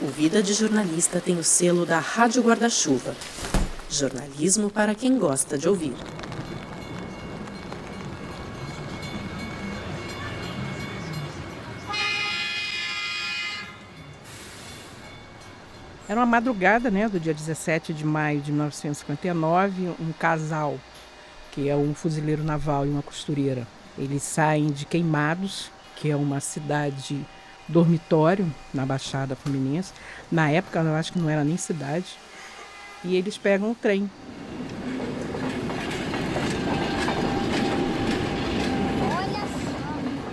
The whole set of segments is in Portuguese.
O Vida de Jornalista tem o selo da Rádio Guarda-Chuva. Jornalismo para quem gosta de ouvir. Era uma madrugada, né, do dia 17 de maio de 1959, um casal, que é um fuzileiro naval e uma costureira, eles saem de Queimados, que é uma cidade dormitório na Baixada Fluminense. Na época, eu acho que não era nem cidade. E eles pegam o trem.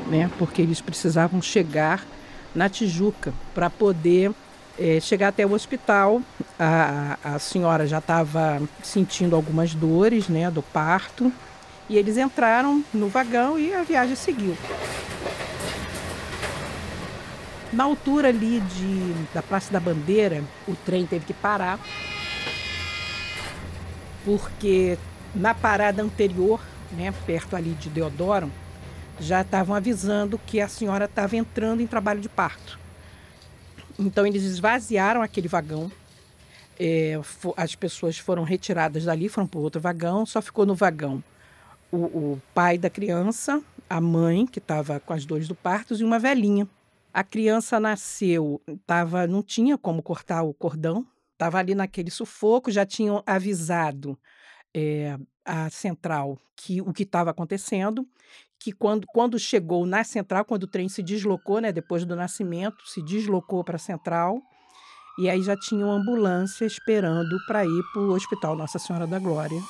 Né, porque eles precisavam chegar na Tijuca para poder é, chegar até o hospital. A, a senhora já estava sentindo algumas dores né, do parto e eles entraram no vagão e a viagem seguiu. Na altura ali de, da Praça da Bandeira, o trem teve que parar, porque na parada anterior, né, perto ali de Deodoro, já estavam avisando que a senhora estava entrando em trabalho de parto. Então eles esvaziaram aquele vagão. É, as pessoas foram retiradas dali, foram para outro vagão, só ficou no vagão o, o pai da criança, a mãe, que estava com as dores do parto, e uma velhinha. A criança nasceu, tava, não tinha como cortar o cordão, estava ali naquele sufoco, já tinham avisado é, a central que o que estava acontecendo, que quando, quando chegou na central, quando o trem se deslocou, né, depois do nascimento, se deslocou para a central, e aí já tinha uma ambulância esperando para ir para o Hospital Nossa Senhora da Glória.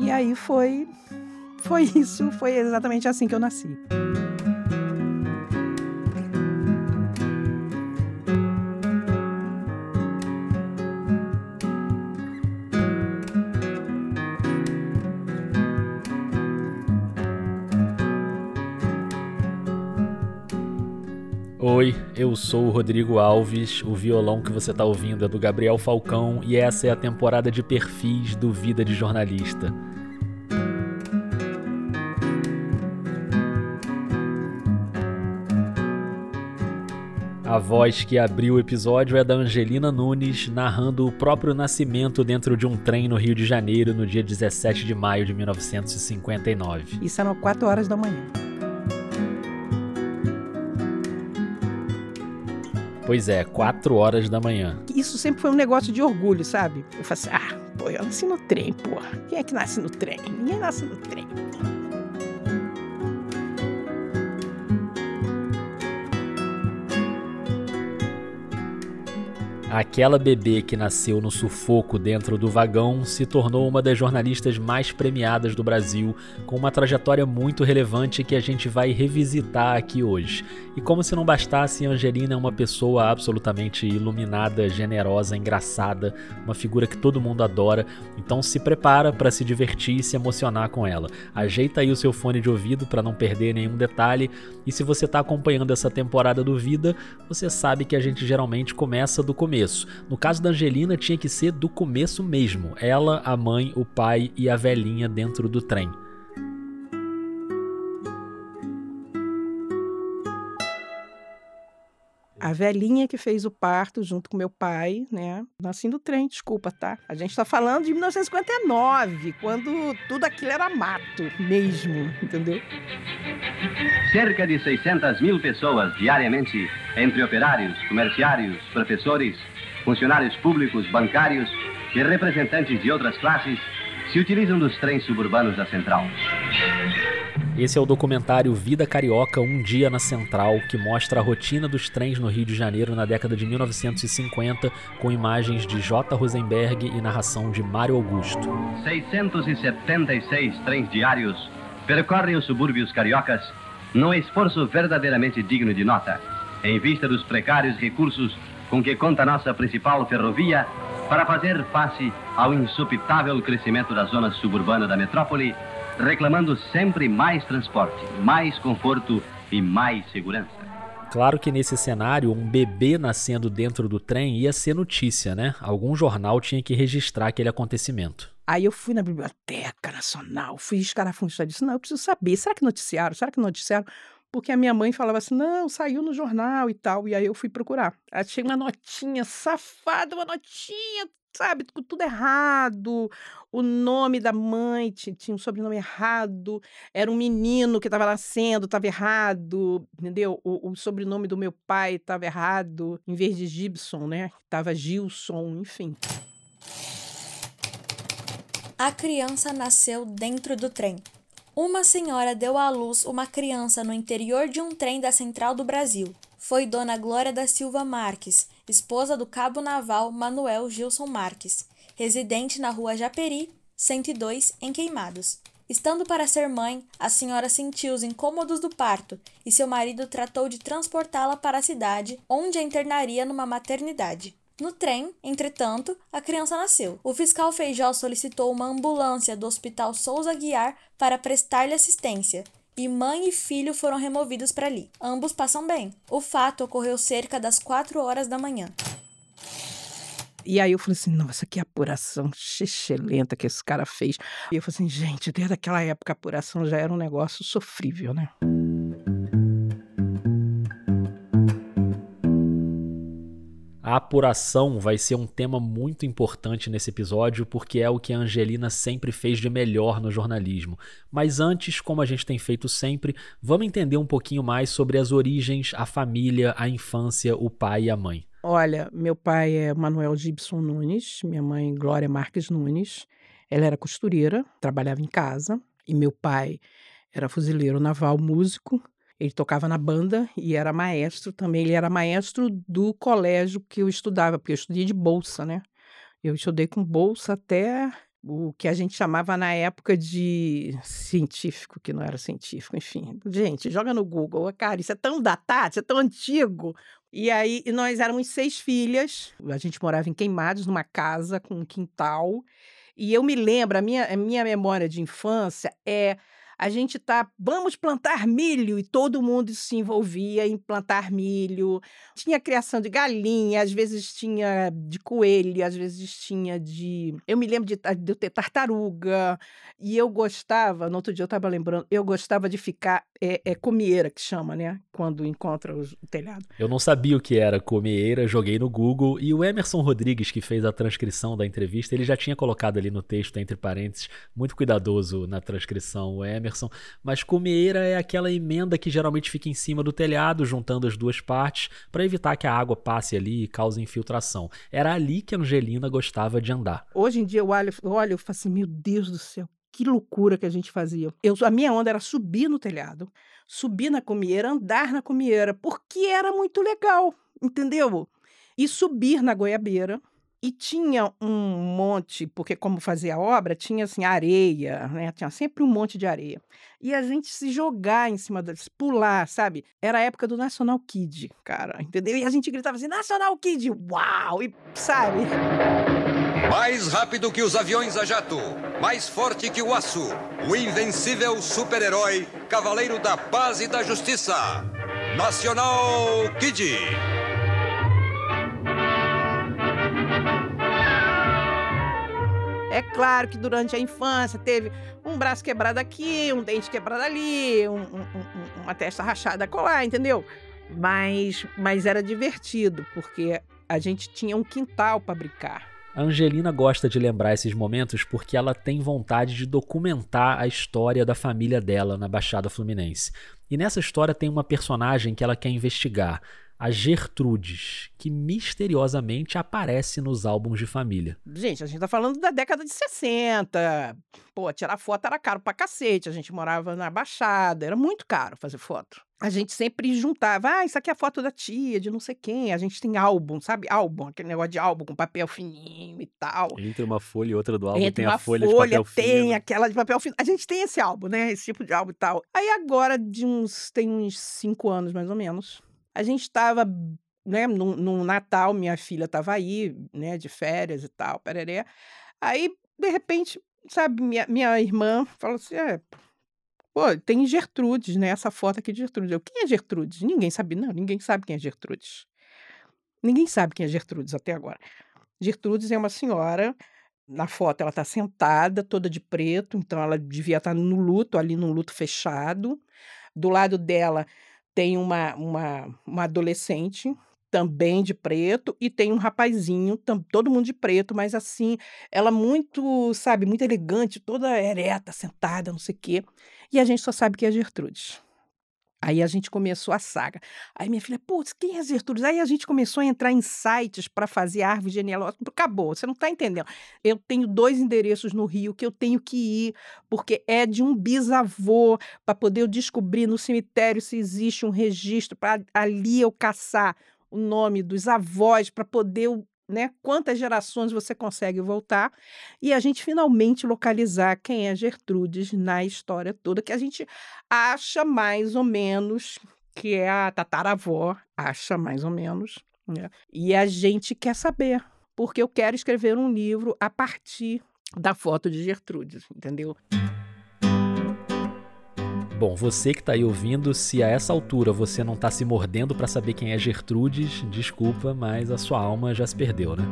E aí foi foi isso, foi exatamente assim que eu nasci. Eu sou o Rodrigo Alves. O violão que você está ouvindo é do Gabriel Falcão e essa é a temporada de perfis do Vida de Jornalista. A voz que abriu o episódio é da Angelina Nunes, narrando o próprio nascimento dentro de um trem no Rio de Janeiro no dia 17 de maio de 1959. Isso eram 4 horas da manhã. Pois é, 4 horas da manhã. Isso sempre foi um negócio de orgulho, sabe? Eu falei assim, ah, pô, eu nasci no trem, porra. Quem é que nasce no trem? Ninguém nasce no trem. Aquela bebê que nasceu no sufoco dentro do vagão se tornou uma das jornalistas mais premiadas do Brasil, com uma trajetória muito relevante que a gente vai revisitar aqui hoje. E como se não bastasse, Angelina é uma pessoa absolutamente iluminada, generosa, engraçada, uma figura que todo mundo adora. Então se prepara para se divertir e se emocionar com ela. Ajeita aí o seu fone de ouvido para não perder nenhum detalhe. E se você está acompanhando essa temporada do Vida, você sabe que a gente geralmente começa do começo começo. No caso da Angelina, tinha que ser do começo mesmo. Ela, a mãe, o pai e a velhinha dentro do trem. A velhinha que fez o parto junto com meu pai, né? Nasci no trem, desculpa, tá? A gente está falando de 1959, quando tudo aquilo era mato mesmo, entendeu? Cerca de 600 mil pessoas diariamente, entre operários, comerciários, professores, funcionários públicos, bancários e representantes de outras classes, se utilizam dos trens suburbanos da Central. Esse é o documentário Vida Carioca Um Dia na Central, que mostra a rotina dos trens no Rio de Janeiro na década de 1950, com imagens de J. Rosenberg e narração de Mário Augusto. 676 trens diários percorrem os subúrbios cariocas num esforço verdadeiramente digno de nota, em vista dos precários recursos com que conta nossa principal ferrovia para fazer face ao insupitável crescimento da zona suburbana da metrópole, reclamando sempre mais transporte, mais conforto e mais segurança. Claro que nesse cenário, um bebê nascendo dentro do trem ia ser notícia, né? Algum jornal tinha que registrar aquele acontecimento. Aí eu fui na Biblioteca Nacional, fui escarafunchar disse, não, eu preciso saber, será que noticiaram? Será que noticiaram? porque a minha mãe falava assim: não, saiu no jornal e tal. E aí eu fui procurar. Achei uma notinha safada, uma notinha, sabe, tudo errado. O nome da mãe tinha um sobrenome errado. Era um menino que estava nascendo, estava errado, entendeu? O, o, sobrenome do meu pai estava errado. Em vez de Gibson, né? Estava Gilson, enfim. A criança nasceu dentro do trem. Uma senhora deu à luz uma criança no interior de um trem da Central do Brasil. Foi Dona Glória da Silva Marques, esposa do cabo naval Manuel Gilson Marques, residente na rua Japeri, 102, em Queimados. Estando para ser mãe, a senhora sentiu os incômodos do parto e seu marido tratou de transportá-la para a cidade, onde a internaria numa maternidade. No trem, entretanto, a criança nasceu. O fiscal Feijó solicitou uma ambulância do Hospital Souza Guiar para prestar-lhe assistência, e mãe e filho foram removidos para ali. Ambos passam bem. O fato ocorreu cerca das 4 horas da manhã. E aí eu falei assim, nossa, que apuração xixelenta que esse cara fez. E eu falei assim, gente, desde aquela época a apuração já era um negócio sofrível, né? A apuração vai ser um tema muito importante nesse episódio porque é o que a Angelina sempre fez de melhor no jornalismo. Mas antes, como a gente tem feito sempre, vamos entender um pouquinho mais sobre as origens, a família, a infância, o pai e a mãe. Olha, meu pai é Manuel Gibson Nunes, minha mãe Glória Marques Nunes. Ela era costureira, trabalhava em casa, e meu pai era fuzileiro naval, músico. Ele tocava na banda e era maestro também. Ele era maestro do colégio que eu estudava, porque eu estudei de bolsa, né? Eu estudei com bolsa até o que a gente chamava na época de científico, que não era científico, enfim. Gente, joga no Google, cara, isso é tão datado, isso é tão antigo. E aí, nós éramos seis filhas, a gente morava em Queimados, numa casa com um quintal. E eu me lembro, a minha, a minha memória de infância é a gente tá, vamos plantar milho, e todo mundo se envolvia em plantar milho. Tinha criação de galinha, às vezes tinha de coelho, às vezes tinha de. Eu me lembro de, de eu ter tartaruga, e eu gostava, no outro dia eu estava lembrando, eu gostava de ficar, é, é comieira que chama, né? Quando encontra o, telhado. Eu não sabia o que era comieira, joguei no Google, e o Emerson Rodrigues, que fez a transcrição da entrevista, ele já tinha colocado ali no texto, entre parênteses, muito cuidadoso na transcrição, o Emerson Mas cumeira é aquela emenda que geralmente fica em cima do telhado, juntando as duas partes, para evitar que a água passe ali e cause infiltração. Era ali que a Angelina gostava de andar. Hoje em dia eu olho, eu olho e falo assim, meu Deus do céu, que loucura que a gente fazia. Eu, a minha onda era subir no telhado, subir na comieira, andar na comieira, porque era muito legal, entendeu? E subir na goiabeira, e tinha um monte, porque como fazia a obra, tinha assim areia, né? Tinha sempre um monte de areia. E a gente se jogar em cima deles, pular, sabe? Era a época do National Kid, cara, entendeu? E a gente gritava assim, National Kid, uau! E sabe? Mais rápido que os aviões a jato, mais forte que o aço, o invencível super-herói, cavaleiro da paz e da justiça. National Kid. É claro que durante a infância teve um braço quebrado aqui, um dente quebrado ali, um, um, um, uma testa rachada colar, entendeu? Mas, mas era divertido, porque a gente tinha um quintal para brincar. A Angelina gosta de lembrar esses momentos porque ela tem vontade de documentar a história da família dela na Baixada Fluminense. E nessa história tem uma personagem que ela quer investigar a Gertrudes, que misteriosamente aparece nos álbuns de família. Gente, a gente tá falando da década de 60. Pô, tirar foto era caro pra cacete. A gente morava na Baixada, era muito caro fazer foto. A gente sempre juntava, ah, isso aqui é a foto da tia, de não sei quem. A gente tem álbum, sabe? Álbum, aquele negócio de álbum com papel fininho e tal. Entre uma folha e outra do álbum Entre tem a folha, folha, de papel tem fino. aquela de papel fino. A gente tem esse álbum, né? Esse tipo de álbum e tal. Aí agora, de uns, tem uns cinco anos mais ou menos, a gente estava, né, no, Natal, minha filha estava aí, né, de férias e tal, pereré. Aí, de repente, sabe, minha, minha irmã falou assim, é, pô, tem Gertrudes, né, essa foto aqui de Gertrudes. Eu, quem é Gertrudes? Ninguém sabe, não, ninguém sabe quem é Gertrudes. Ninguém sabe quem é Gertrudes até agora. Gertrudes é uma senhora, na foto ela está sentada, toda de preto, então ela devia estar tá no luto, ali no luto fechado, Do lado dela tem uma, uma, uma adolescente, também de preto, e tem um rapazinho, todo mundo de preto, mas assim, ela muito, sabe, muito elegante, toda ereta, sentada, não sei o quê. E a gente só sabe que é Gertrudes. Aí a gente começou a saga. Aí minha filha, putz, quem é Gertrudes? Aí a gente começou a entrar em sites para fazer árvore genealógica. Acabou, você não está entendendo. Eu tenho dois endereços no Rio que eu tenho que ir, porque é de um bisavô, para poder eu descobrir no cemitério se existe um registro, para ali eu caçar o nome dos avós, para poder né? Quantas gerações você consegue voltar e a gente finalmente localizar quem é Gertrudes na história toda, que a gente acha mais ou menos que é a tataravó, acha mais ou menos, né? E a gente quer saber, porque eu quero escrever um livro a partir da foto de Gertrudes, entendeu? Bom, você que está aí ouvindo, se a essa altura você não está se mordendo para saber quem é Gertrudes, desculpa, mas a sua alma já se perdeu, né?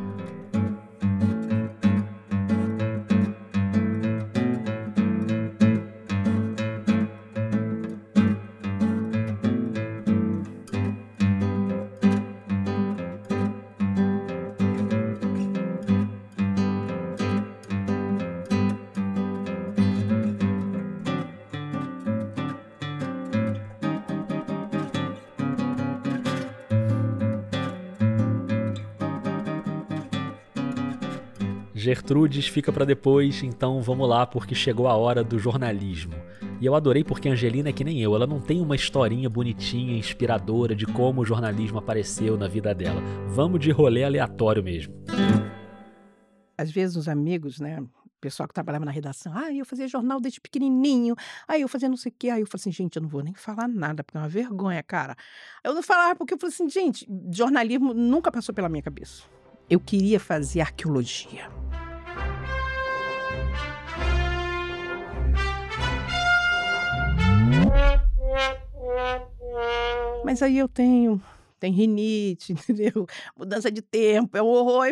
Gertrudes fica para depois, então vamos lá porque chegou a hora do jornalismo. E eu adorei porque a Angelina é que nem eu, ela não tem uma historinha bonitinha, inspiradora de como o jornalismo apareceu na vida dela. Vamos de rolê aleatório mesmo. Às vezes os amigos, né, o pessoal que trabalhava na redação, ah, eu fazia jornal desde pequenininho, aí eu fazia não sei o quê, aí eu falei assim, gente, eu não vou nem falar nada, porque é uma vergonha, cara. Eu não falava porque eu falei assim, gente, jornalismo nunca passou pela minha cabeça. Eu queria fazer arqueologia. Mas aí eu tenho tem rinite, entendeu? Mudança de tempo, é um horror.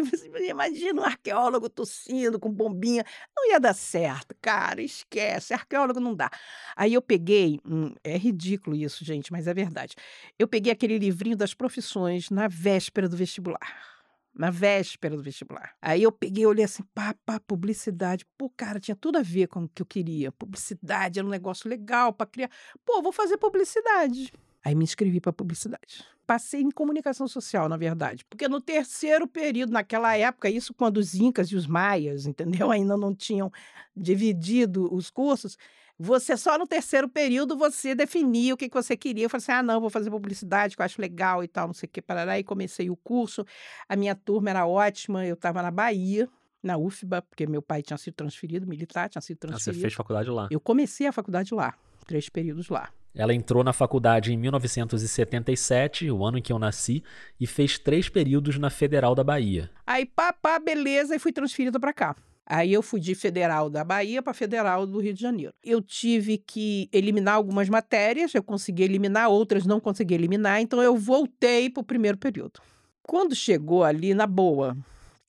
Imagina um arqueólogo tossindo com bombinha. Não ia dar certo, cara, esquece. Arqueólogo não dá. Aí eu peguei, hum, é ridículo isso, gente, mas é verdade. Eu peguei aquele livrinho das profissões na véspera do vestibular na véspera do vestibular. Aí eu peguei, olhei assim, pá, pá, publicidade. Pô, cara, tinha tudo a ver com o que eu queria. Publicidade era um negócio legal para criar. Pô, vou fazer publicidade. Aí me inscrevi para publicidade. Passei em comunicação social, na verdade, porque no terceiro período, naquela época, isso quando os incas e os maias, entendeu? Ainda não tinham dividido os cursos, você só no terceiro período você definia o que, que você queria. Eu falei assim: ah, não, vou fazer publicidade, que eu acho legal e tal, não sei o que, parará. E comecei o curso. A minha turma era ótima, eu estava na Bahia, na UFBA, porque meu pai tinha sido transferido, militar, tinha sido transferido. Ah, você fez faculdade lá? Eu comecei a faculdade lá, três períodos lá. Ela entrou na faculdade em 1977, o ano em que eu nasci, e fez três períodos na Federal da Bahia. Aí, papá, beleza, e fui transferida para cá. Aí eu fui de federal da Bahia para federal do Rio de Janeiro. Eu tive que eliminar algumas matérias, eu consegui eliminar, outras não consegui eliminar, então eu voltei para o primeiro período. Quando chegou ali, na boa,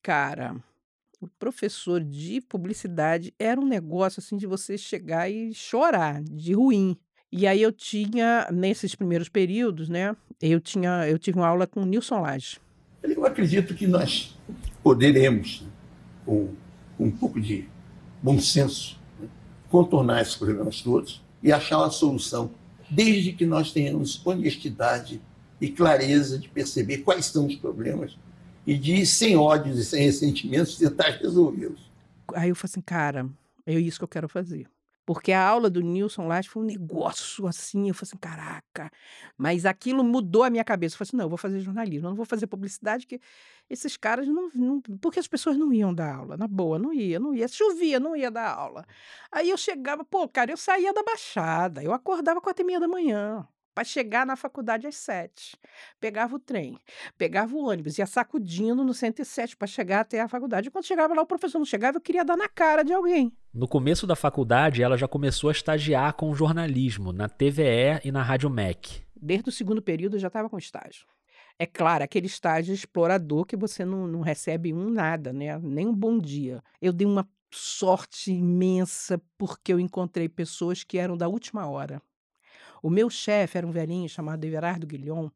cara, o professor de publicidade era um negócio assim de você chegar e chorar, de ruim. E aí eu tinha, nesses primeiros períodos, né, eu, tinha, eu tive uma aula com o Nilson Lage. Eu acredito que nós poderemos, com um pouco de bom senso, né? contornar esses problemas todos e achar uma solução, desde que nós tenhamos honestidade e clareza de perceber quais são os problemas e de, sem ódios e sem ressentimentos, tentar resolvê-los. Aí eu falei assim, cara, é isso que eu quero fazer. Porque a aula do Nilson lá foi um negócio assim, eu falei assim, caraca. Mas aquilo mudou a minha cabeça. Eu falei assim, não, eu vou fazer jornalismo, eu não vou fazer publicidade, que esses caras não, não. Porque as pessoas não iam dar aula, na boa, não ia, não ia. Chovia, não ia dar aula. Aí eu chegava, pô, cara, eu saía da Baixada, eu acordava quatro e meia da manhã para chegar na faculdade às sete. Pegava o trem, pegava o ônibus, ia sacudindo no 107 para chegar até a faculdade. E quando chegava lá, o professor não chegava, eu queria dar na cara de alguém. No começo da faculdade, ela já começou a estagiar com jornalismo na TVE e na Rádio MEC. Desde o segundo período eu já estava com estágio. É claro, aquele estágio explorador que você não, não recebe um nada, né? Nem um bom dia. Eu dei uma sorte imensa porque eu encontrei pessoas que eram da última hora O meu chefe era um velhinho chamado Everardo Guilhom,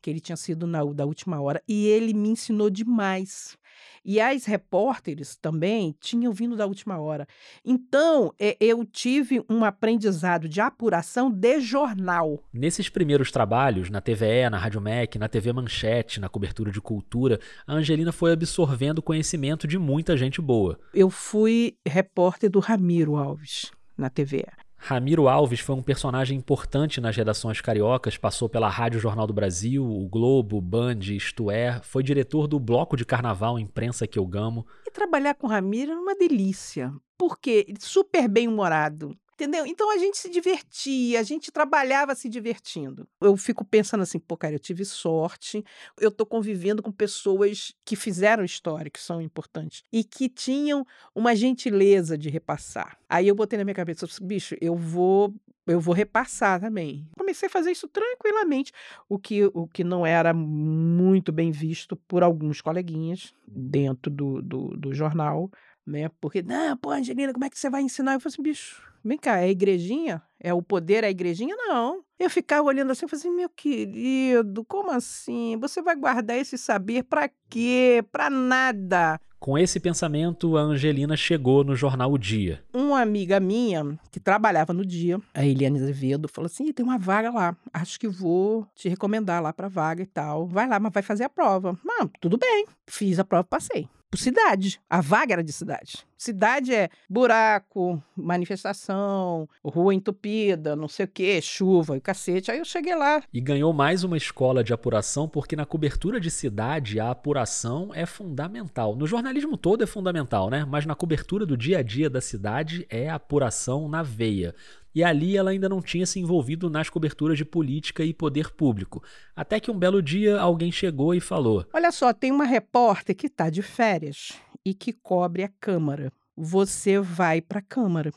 que ele tinha sido na da última hora, e ele me ensinou demais. E as repórteres também tinham vindo da última hora. Então, é, eu tive um aprendizado de apuração de jornal. Nesses primeiros trabalhos, na TVE, na Rádio MEC, na TV Manchete, na cobertura de cultura, a Angelina foi absorvendo conhecimento de muita gente boa. Eu fui repórter do Ramiro Alves na TVE. Ramiro Alves foi um personagem importante nas redações cariocas, passou pela Rádio Jornal do Brasil, o Globo, Band, Isto É, foi diretor do Bloco de Carnaval Imprensa que eu gamo. E trabalhar com Ramiro é uma delícia, porque super bem-humorado, Entendeu? Então a gente se divertia, a gente trabalhava se divertindo. Eu fico pensando assim, pô, cara, eu tive sorte, eu tô convivendo com pessoas que fizeram história, que são importantes, e que tinham uma gentileza de repassar. Aí eu botei na minha cabeça, bicho, eu vou eu vou repassar também. Comecei a fazer isso tranquilamente, o que, o que não era muito bem visto por alguns coleguinhas dentro do, do, do jornal, né? Porque, não, pô, Angelina, como é que você vai ensinar? Eu falei assim, bicho, Vem cá, é a igrejinha? É o poder é a igrejinha? Não. Eu ficava olhando assim falei assim, meu querido, como assim? Você vai guardar esse saber para quê? Para nada. Com esse pensamento, a Angelina chegou no jornal O Dia. Uma amiga minha que trabalhava no Dia, a Eliane Azevedo, falou assim: tem uma vaga lá. Acho que vou te recomendar lá para vaga e tal. Vai lá, mas vai fazer a prova. Não, tudo bem. Fiz a prova, passei cidade. A vaga era de cidade. Cidade é buraco, manifestação, rua entupida, não sei o quê, chuva e cacete. Aí eu cheguei lá. E ganhou mais uma escola de apuração, porque na cobertura de cidade a apuração é fundamental. No jornalismo todo é fundamental, né? Mas na cobertura do dia a dia da cidade é apuração na veia e ali ela ainda não tinha se envolvido nas coberturas de política e poder público. Até que um belo dia alguém chegou e falou: Olha só, tem uma repórter que está de férias e que cobre a Câmara. Você vai para a Câmara.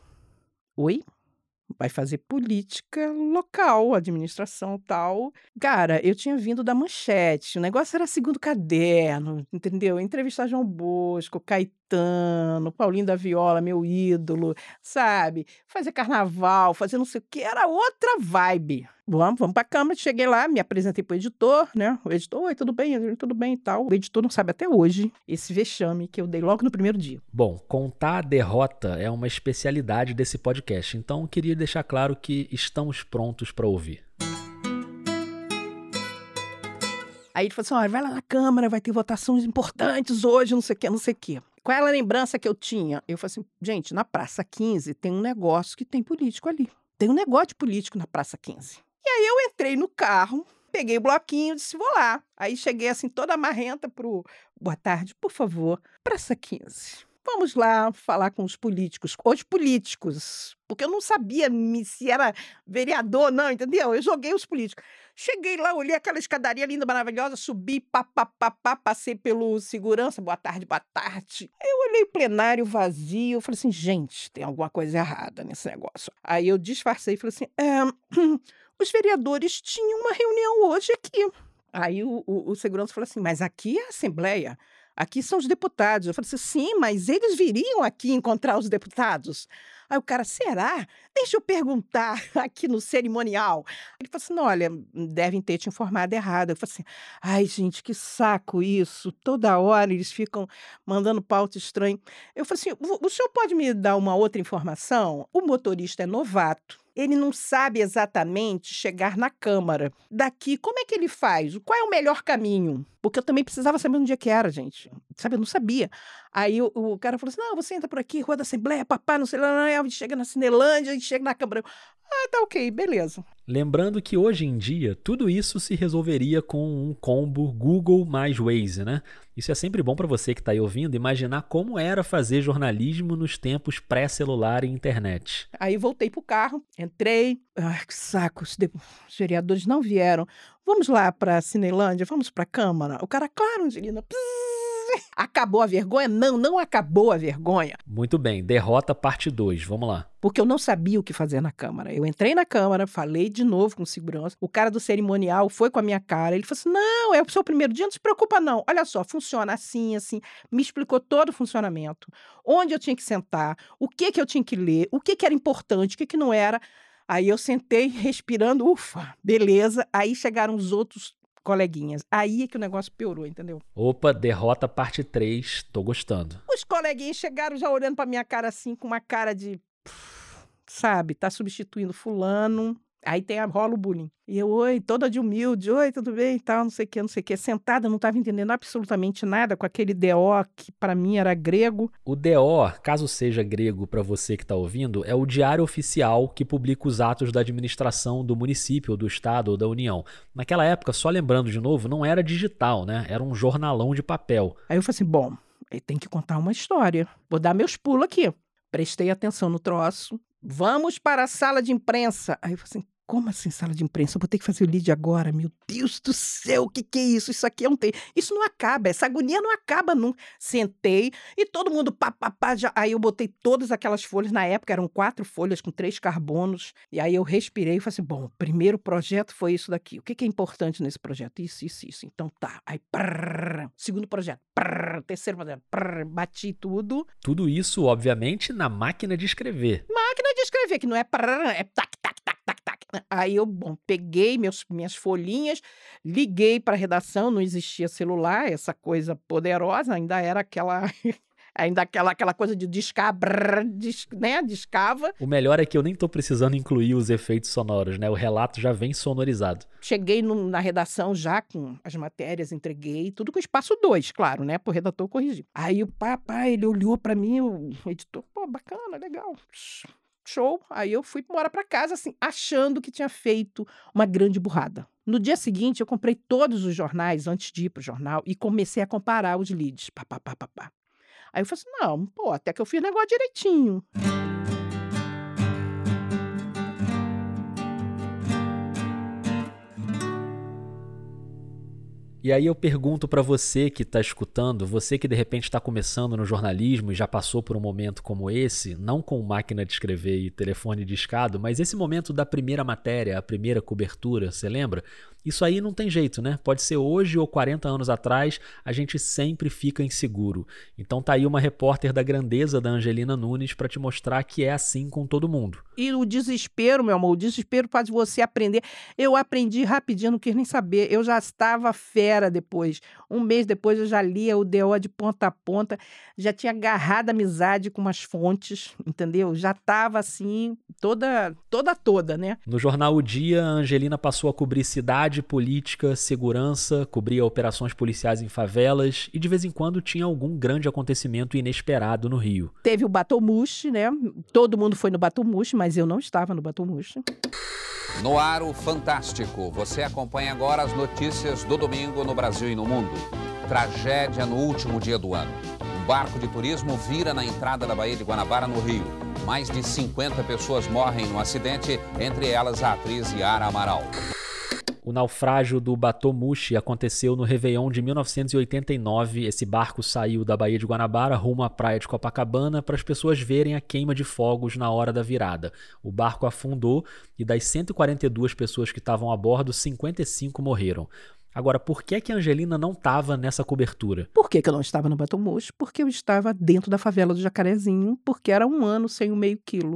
Oi? vai fazer política local, administração tal. Cara, eu tinha vindo da manchete, o negócio era segundo caderno, entendeu? Entrevistar João Bosco, Caetano, Paulinho da Viola, meu ídolo, sabe? Fazer carnaval, fazer não sei o que, era outra vibe. Vamos, vamos pra câmara. Cheguei lá, me apresentei pro editor, né? O editor, oi, tudo bem? Tudo bem e tal. O editor não sabe até hoje esse vexame que eu dei logo no primeiro dia. Bom, contar a derrota é uma especialidade desse podcast, então queria deixar claro que estamos prontos para ouvir. Aí ele falou assim: olha, vai lá na Câmara, vai ter votações importantes hoje, não sei o que, não sei o que. Qual é a lembrança que eu tinha? Eu falei assim: gente, na Praça 15 tem um negócio que tem político ali. Tem um negócio de político na Praça 15. E aí eu entrei no carro, peguei o bloquinho e disse, vou lá. Aí cheguei assim, toda marrenta pro boa tarde, por favor, praça 15. Vamos lá falar com os políticos, os políticos, porque eu não sabia se era vereador, não, entendeu? Eu joguei os políticos. Cheguei lá, olhei aquela escadaria linda, maravilhosa, subi, pá, pá, pá, pá, passei pelo segurança, boa tarde, boa tarde. Eu olhei o plenário vazio, eu falei assim, gente, tem alguma coisa errada nesse negócio. Aí eu disfarcei e falei assim, é, os vereadores tinham uma reunião hoje aqui. Aí o, o, o segurança falou assim, mas aqui é a Assembleia. Aqui são os deputados. Eu falei assim, sim, mas eles viriam aqui encontrar os deputados. Aí o cara, será? Deixa eu perguntar aqui no cerimonial. Ele falou assim: olha, devem ter te informado errado. Eu falei assim: ai, gente, que saco isso. Toda hora eles ficam mandando pauta estranha. Eu falei assim: o senhor pode me dar uma outra informação? O motorista é novato ele não sabe exatamente chegar na Câmara. Daqui, como é que ele faz? Qual é o melhor caminho? Porque eu também precisava saber onde é que era, gente. Sabe, eu não sabia. Aí o, o cara falou assim: não, você entra por aqui, Rua da Assembleia, papai, não sei lá, não, chega na Cinelândia e chega na Câmara. Ah, tá ok, beleza. Lembrando que hoje em dia tudo isso se resolveria com um combo Google mais Waze, né? Isso é sempre bom para você que está aí ouvindo imaginar como era fazer jornalismo nos tempos pré-celular e internet. Aí voltei pro carro, entrei, ai que saco, os vereadores não vieram. Vamos lá para Cinelândia, vamos para a Câmara. O cara, claro, Angelina. Pss, Acabou a vergonha? Não, não acabou a vergonha. Muito bem, derrota parte 2, vamos lá. Porque eu não sabia o que fazer na Câmara. Eu entrei na Câmara, falei de novo com segurança. O cara do cerimonial foi com a minha cara. Ele falou assim: não, é o seu primeiro dia, não se preocupa, não. Olha só, funciona assim, assim. Me explicou todo o funcionamento. Onde eu tinha que sentar, o que, que eu tinha que ler, o que, que era importante, o que, que não era. Aí eu sentei respirando, ufa, beleza. Aí chegaram os outros coleguinhas. Aí é que o negócio piorou, entendeu? Opa, derrota parte 3, tô gostando. Os coleguinhas chegaram já olhando pra minha cara assim, com uma cara de. Sabe, tá substituindo fulano. Aí tem a rola o bullying. E eu, oi, toda de humilde, oi, tudo bem e tal, não sei o que, não sei o que. Sentada, não estava entendendo absolutamente nada com aquele DO que para mim era grego. O DO, caso seja grego para você que está ouvindo, é o diário oficial que publica os atos da administração do município, do estado ou da União. Naquela época, só lembrando de novo, não era digital, né? Era um jornalão de papel. Aí eu falei assim, bom, tem que contar uma história. Vou dar meus pulos aqui. Prestei atenção no troço, Vamos para a sala de imprensa. Aí eu falei assim, como assim sala de imprensa? Eu vou ter que fazer o lead agora? Meu Deus do céu, o que, que é isso? Isso aqui é um tem. Isso não acaba, essa agonia não acaba nunca. Sentei e todo mundo pá, pá, pá. Já... Aí eu botei todas aquelas folhas, na época eram quatro folhas com três carbonos. E aí eu respirei e falei assim: bom, o primeiro projeto foi isso daqui. O que, que é importante nesse projeto? Isso, isso, isso. Então tá. Aí, prrr, segundo projeto, prrr, terceiro projeto, prrr, bati tudo. Tudo isso, obviamente, na máquina de escrever. Máquina de escrever, que não é prrr, é tac, tac. Aí eu, bom, peguei meus, minhas folhinhas, liguei para a redação, não existia celular, essa coisa poderosa, ainda era aquela. ainda aquela, aquela coisa de dis, né, discava. O melhor é que eu nem estou precisando incluir os efeitos sonoros, né? O relato já vem sonorizado. Cheguei no, na redação já com as matérias, entreguei, tudo com espaço 2, claro, né, pro redator corrigir. Aí o papai, ele olhou para mim, o editor, pô, bacana, legal show. Aí eu fui embora para casa, assim, achando que tinha feito uma grande burrada. No dia seguinte, eu comprei todos os jornais antes de ir pro jornal e comecei a comparar os leads. Pá, pá, pá, pá, pá. Aí eu falei assim: não, pô, até que eu fiz o negócio direitinho. E aí eu pergunto para você que está escutando, você que de repente está começando no jornalismo e já passou por um momento como esse, não com máquina de escrever e telefone discado, mas esse momento da primeira matéria, a primeira cobertura, você lembra? Isso aí não tem jeito, né? Pode ser hoje ou 40 anos atrás, a gente sempre fica inseguro. Então tá aí uma repórter da grandeza da Angelina Nunes para te mostrar que é assim com todo mundo. E o desespero, meu amor, o desespero faz você aprender. Eu aprendi rapidinho, não quis nem saber. Eu já estava fera depois. Um mês depois eu já lia o DO de ponta a ponta, já tinha agarrado amizade com umas fontes, entendeu? Já estava assim, toda, toda, toda, né? No jornal O Dia, a Angelina passou a cobrir cidade política, segurança, cobria operações policiais em favelas e de vez em quando tinha algum grande acontecimento inesperado no Rio. Teve o Batomushi, né? Todo mundo foi no Batomushi, mas eu não estava no Batomushi. No Aro Fantástico, você acompanha agora as notícias do domingo no Brasil e no mundo. Tragédia no último dia do ano. Um barco de turismo vira na entrada da Baía de Guanabara, no Rio. Mais de 50 pessoas morrem no acidente, entre elas a atriz Yara Amaral. O naufrágio do Batomushi aconteceu no Réveillon de 1989. Esse barco saiu da Baía de Guanabara rumo à praia de Copacabana para as pessoas verem a queima de fogos na hora da virada. O barco afundou e das 142 pessoas que estavam a bordo, 55 morreram. Agora, por que, que a Angelina não estava nessa cobertura? Por que, que eu não estava no Batomushi? Porque eu estava dentro da favela do Jacarezinho, porque era um ano sem o meio quilo.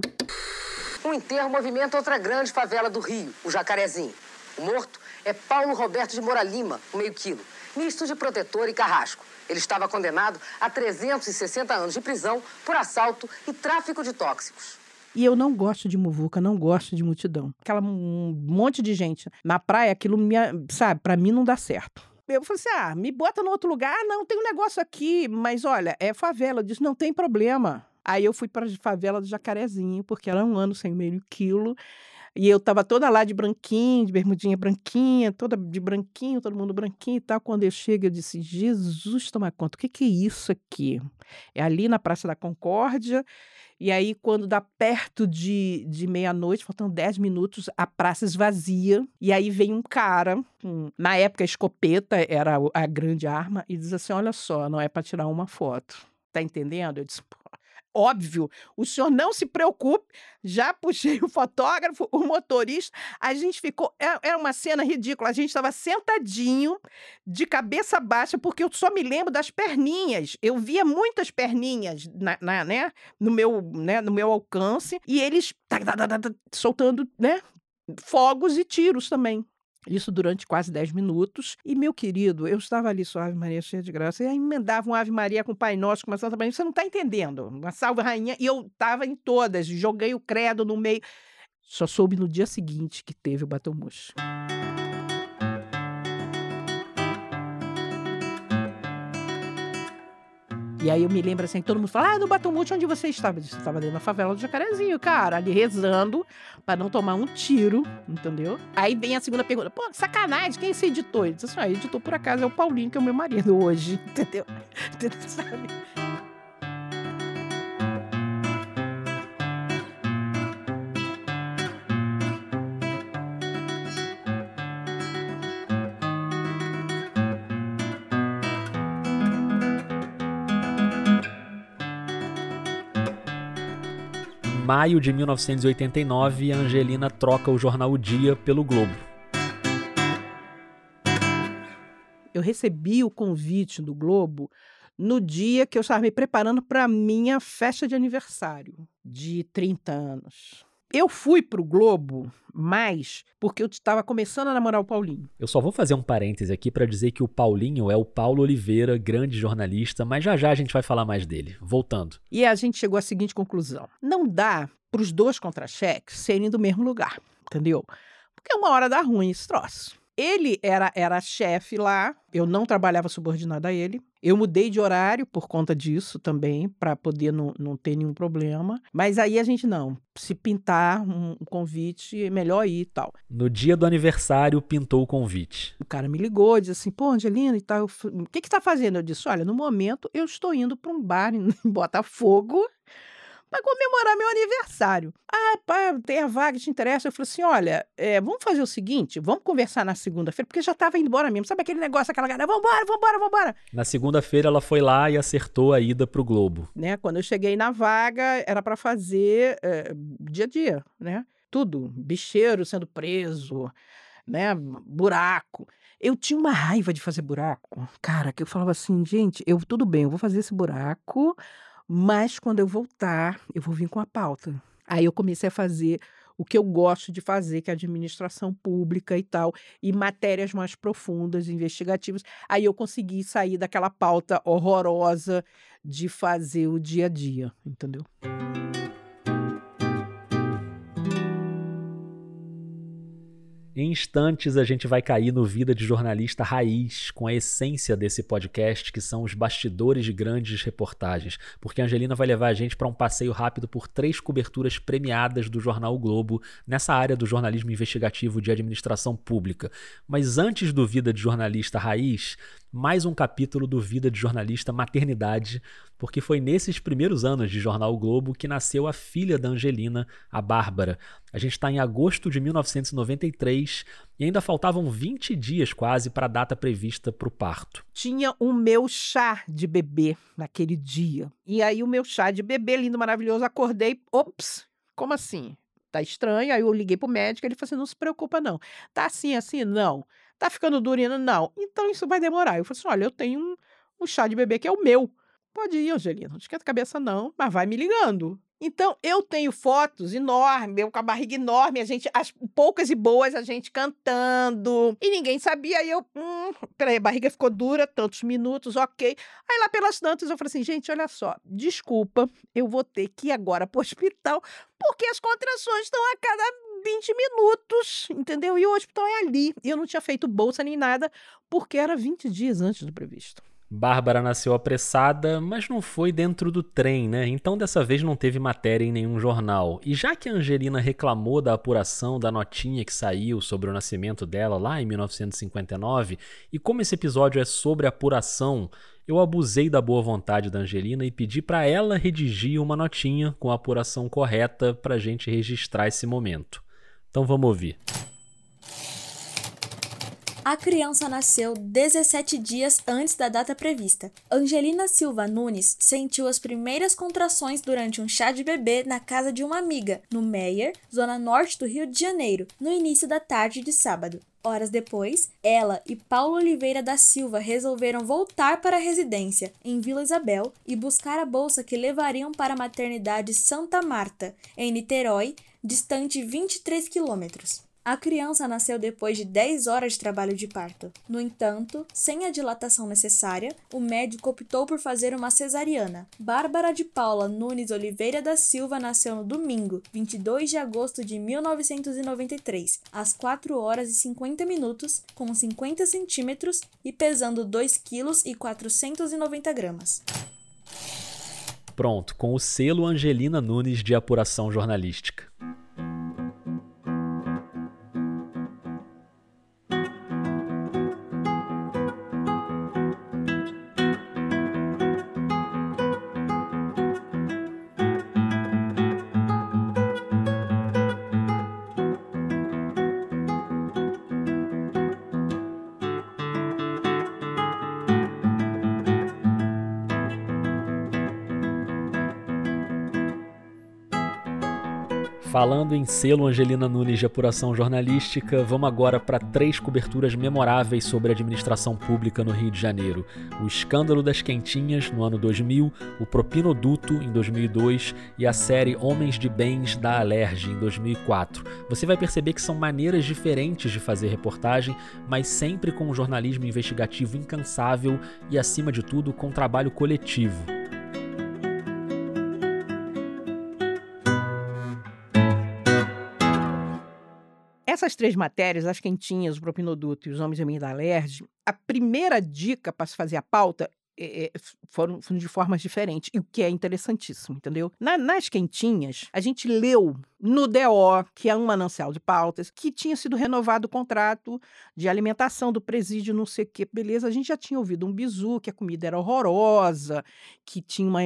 Um enterro movimenta outra grande favela do Rio, o Jacarezinho. O morto é Paulo Roberto de Moura Lima, um meio quilo, misto de protetor e carrasco. Ele estava condenado a 360 anos de prisão por assalto e tráfico de tóxicos. E eu não gosto de muvuca, não gosto de multidão. Aquela um monte de gente na praia, aquilo me, sabe, para mim não dá certo. Eu falei assim: ah, me bota no outro lugar. Ah, não, tem um negócio aqui, mas olha, é favela. Eu disse: não tem problema. Aí eu fui para a favela do Jacarezinho, porque era um ano sem meio quilo. E eu tava toda lá de branquinho, de bermudinha branquinha, toda de branquinho, todo mundo branquinho e tal. Quando eu chego, eu disse: Jesus, toma conta, o que, que é isso aqui? É ali na Praça da Concórdia. E aí, quando dá perto de, de meia-noite, faltam 10 minutos, a praça esvazia. E aí vem um cara, um, na época a escopeta era a grande arma, e diz assim: Olha só, não é para tirar uma foto. Tá entendendo? Eu disse: óbvio. O senhor não se preocupe. Já puxei o fotógrafo, o motorista. A gente ficou. Era é, é uma cena ridícula. A gente estava sentadinho, de cabeça baixa, porque eu só me lembro das perninhas. Eu via muitas perninhas na, na né, no, meu, né, no meu alcance. E eles soltando né, fogos e tiros também. Isso durante quase 10 minutos. E, meu querido, eu estava ali só Ave Maria cheia de graça. E aí emendava um Ave Maria com Pai Nosso, com uma Santa Maria. Você não está entendendo. Uma salve rainha. E eu estava em todas. Joguei o credo no meio. Só soube no dia seguinte que teve o batom murcho. E aí eu me lembro assim, todo mundo fala, ah, no Batomute, onde você estava? Eu estava dentro da favela do Jacarezinho, cara, ali rezando para não tomar um tiro, entendeu? Aí vem a segunda pergunta, pô, sacanagem, quem é esse editor? Ele disse assim, ah, editor por acaso é o Paulinho, que é o meu marido hoje, entendeu? Sabe? Maio de 1989, a Angelina troca o jornal O Dia pelo Globo. Eu recebi o convite do Globo no dia que eu estava me preparando para a minha festa de aniversário de 30 anos. Eu fui pro Globo mais porque eu estava começando a namorar o Paulinho. Eu só vou fazer um parêntese aqui para dizer que o Paulinho é o Paulo Oliveira, grande jornalista, mas já já a gente vai falar mais dele. Voltando. E a gente chegou à seguinte conclusão: não dá para os dois contra-cheques serem do mesmo lugar, entendeu? Porque uma hora dá ruim esse troço. Ele era, era chefe lá, eu não trabalhava subordinado a ele. Eu mudei de horário por conta disso também, para poder não, não ter nenhum problema. Mas aí a gente não, se pintar um convite, é melhor ir e tal. No dia do aniversário, pintou o convite. O cara me ligou, disse assim: pô, Angelina e tal, o que que tá fazendo? Eu disse: olha, no momento eu estou indo para um bar em Botafogo para comemorar meu aniversário. Ah, pá, tem a vaga, te interessa? Eu falei assim: olha, é, vamos fazer o seguinte, vamos conversar na segunda-feira, porque já estava indo embora mesmo. Sabe aquele negócio, aquela galera, vambora, vambora, vambora. Na segunda-feira ela foi lá e acertou a ida pro Globo. Né? Quando eu cheguei na vaga, era para fazer é, dia a dia, né? Tudo. Bicheiro sendo preso, né? Buraco. Eu tinha uma raiva de fazer buraco. Cara, que eu falava assim, gente, eu tudo bem, eu vou fazer esse buraco mas quando eu voltar, eu vou vir com a pauta. Aí eu comecei a fazer o que eu gosto de fazer, que é administração pública e tal, e matérias mais profundas, investigativas. Aí eu consegui sair daquela pauta horrorosa de fazer o dia a dia, entendeu? Em instantes, a gente vai cair no Vida de Jornalista Raiz, com a essência desse podcast, que são os bastidores de grandes reportagens, porque a Angelina vai levar a gente para um passeio rápido por três coberturas premiadas do jornal o Globo nessa área do jornalismo investigativo de administração pública. Mas antes do Vida de Jornalista Raiz, mais um capítulo do Vida de Jornalista Maternidade, porque foi nesses primeiros anos de Jornal o Globo que nasceu a filha da Angelina, a Bárbara. A gente está em agosto de 1993 e ainda faltavam 20 dias quase para a data prevista para o parto. Tinha o meu chá de bebê naquele dia. E aí o meu chá de bebê, lindo, maravilhoso, acordei, ops, como assim? Tá estranho. Aí eu liguei pro médico, ele falou assim: não se preocupa, não. Tá assim, assim? Não. Tá ficando durina? Não. Então isso vai demorar. Eu falei assim: olha, eu tenho um, um chá de bebê que é o meu. Pode ir, Angelina, não esquenta a cabeça não, mas vai me ligando. Então, eu tenho fotos enormes, eu com a barriga enorme, a gente, as poucas e boas, a gente cantando. E ninguém sabia, aí eu, hum, peraí, a barriga ficou dura, tantos minutos, ok. Aí lá pelas tantas eu falei assim, gente, olha só, desculpa, eu vou ter que ir agora pro hospital, porque as contrações estão a cada 20 minutos, entendeu? E o hospital é ali. E eu não tinha feito bolsa nem nada, porque era 20 dias antes do previsto. Bárbara nasceu apressada, mas não foi dentro do trem, né? Então dessa vez não teve matéria em nenhum jornal. E já que a Angelina reclamou da apuração da notinha que saiu sobre o nascimento dela lá em 1959, e como esse episódio é sobre apuração, eu abusei da boa vontade da Angelina e pedi para ela redigir uma notinha com a apuração correta para a gente registrar esse momento. Então vamos ouvir. A criança nasceu 17 dias antes da data prevista. Angelina Silva Nunes sentiu as primeiras contrações durante um chá de bebê na casa de uma amiga, no Meier, zona norte do Rio de Janeiro, no início da tarde de sábado. Horas depois, ela e Paulo Oliveira da Silva resolveram voltar para a residência, em Vila Isabel, e buscar a bolsa que levariam para a maternidade Santa Marta, em Niterói, distante 23 quilômetros. A criança nasceu depois de 10 horas de trabalho de parto. No entanto, sem a dilatação necessária, o médico optou por fazer uma cesariana. Bárbara de Paula Nunes Oliveira da Silva nasceu no domingo, 22 de agosto de 1993, às 4 horas e 50 minutos, com 50 centímetros e pesando 2 quilos e 490 gramas. Pronto, com o selo Angelina Nunes de apuração jornalística. Falando em selo Angelina Nunes de apuração jornalística, vamos agora para três coberturas memoráveis sobre a administração pública no Rio de Janeiro: o escândalo das quentinhas no ano 2000, o propinoduto em 2002 e a série Homens de Bens da Alerj em 2004. Você vai perceber que são maneiras diferentes de fazer reportagem, mas sempre com um jornalismo investigativo incansável e, acima de tudo, com trabalho coletivo. Essas três matérias, as quentinhas, o propinoduto e os homens e da alerge, a primeira dica para se fazer a pauta é, foram, foram, de formas diferentes, e o que é interessantíssimo, entendeu? Na, nas quentinhas, a gente leu no DO, que é um manancial de pautas, que tinha sido renovado o contrato de alimentação do presídio, não sei o que, beleza. A gente já tinha ouvido um bizu, que a comida era horrorosa, que tinha uma,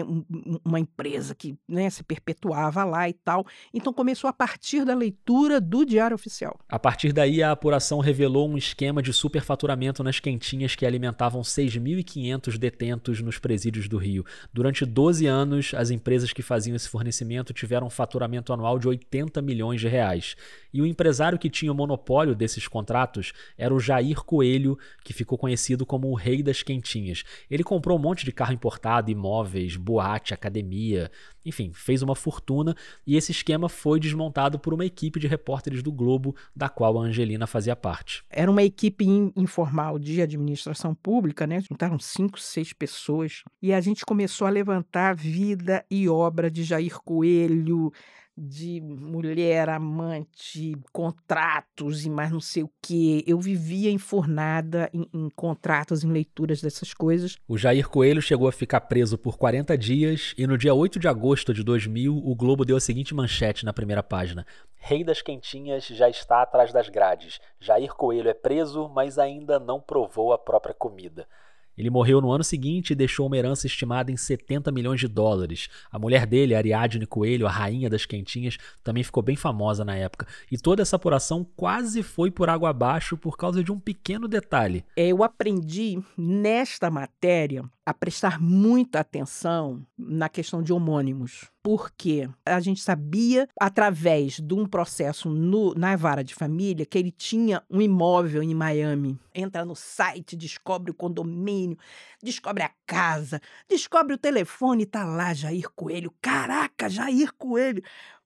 uma empresa que né, se perpetuava lá e tal. Então começou a partir da leitura do Diário Oficial. A partir daí, a apuração revelou um esquema de superfaturamento nas quentinhas que alimentavam 6.500 detentos nos presídios do Rio. Durante 12 anos, as empresas que faziam esse fornecimento tiveram um faturamento anual de 80 milhões de reais. E o empresário que tinha o monopólio desses contratos era o Jair Coelho, que ficou conhecido como o rei das quentinhas. Ele comprou um monte de carro importado, imóveis, boate, academia, enfim, fez uma fortuna e esse esquema foi desmontado por uma equipe de repórteres do Globo, da qual a Angelina fazia parte. Era uma equipe informal de administração pública, né? Juntaram cinco, seis pessoas e a gente começou a levantar vida e obra de Jair Coelho, de mulher, amante, contratos e mais não sei o que. Eu vivia enfornada em, em, contratos, em leituras dessas coisas. O Jair Coelho chegou a ficar preso por 40 dias e no dia 8 de agosto de 2000, o Globo deu a seguinte manchete na primeira página. Rei das Quentinhas já está atrás das grades. Jair Coelho é preso, mas ainda não provou a própria comida. Ele morreu no ano seguinte e deixou uma herança estimada em 70 milhões de dólares. A mulher dele, Ariadne Coelho, a rainha das quentinhas, também ficou bem famosa na época. E toda essa apuração quase foi por água abaixo por causa de um pequeno detalhe. Eu aprendi nesta matéria a prestar muita atenção na questão de homônimos, porque a gente sabia, através de um processo no, na vara de família, que ele tinha um imóvel em Miami. Entra no site, descobre o condomínio, descobre a casa, descobre o telefone, tá lá Jair Coelho. Caraca, Jair Coelho!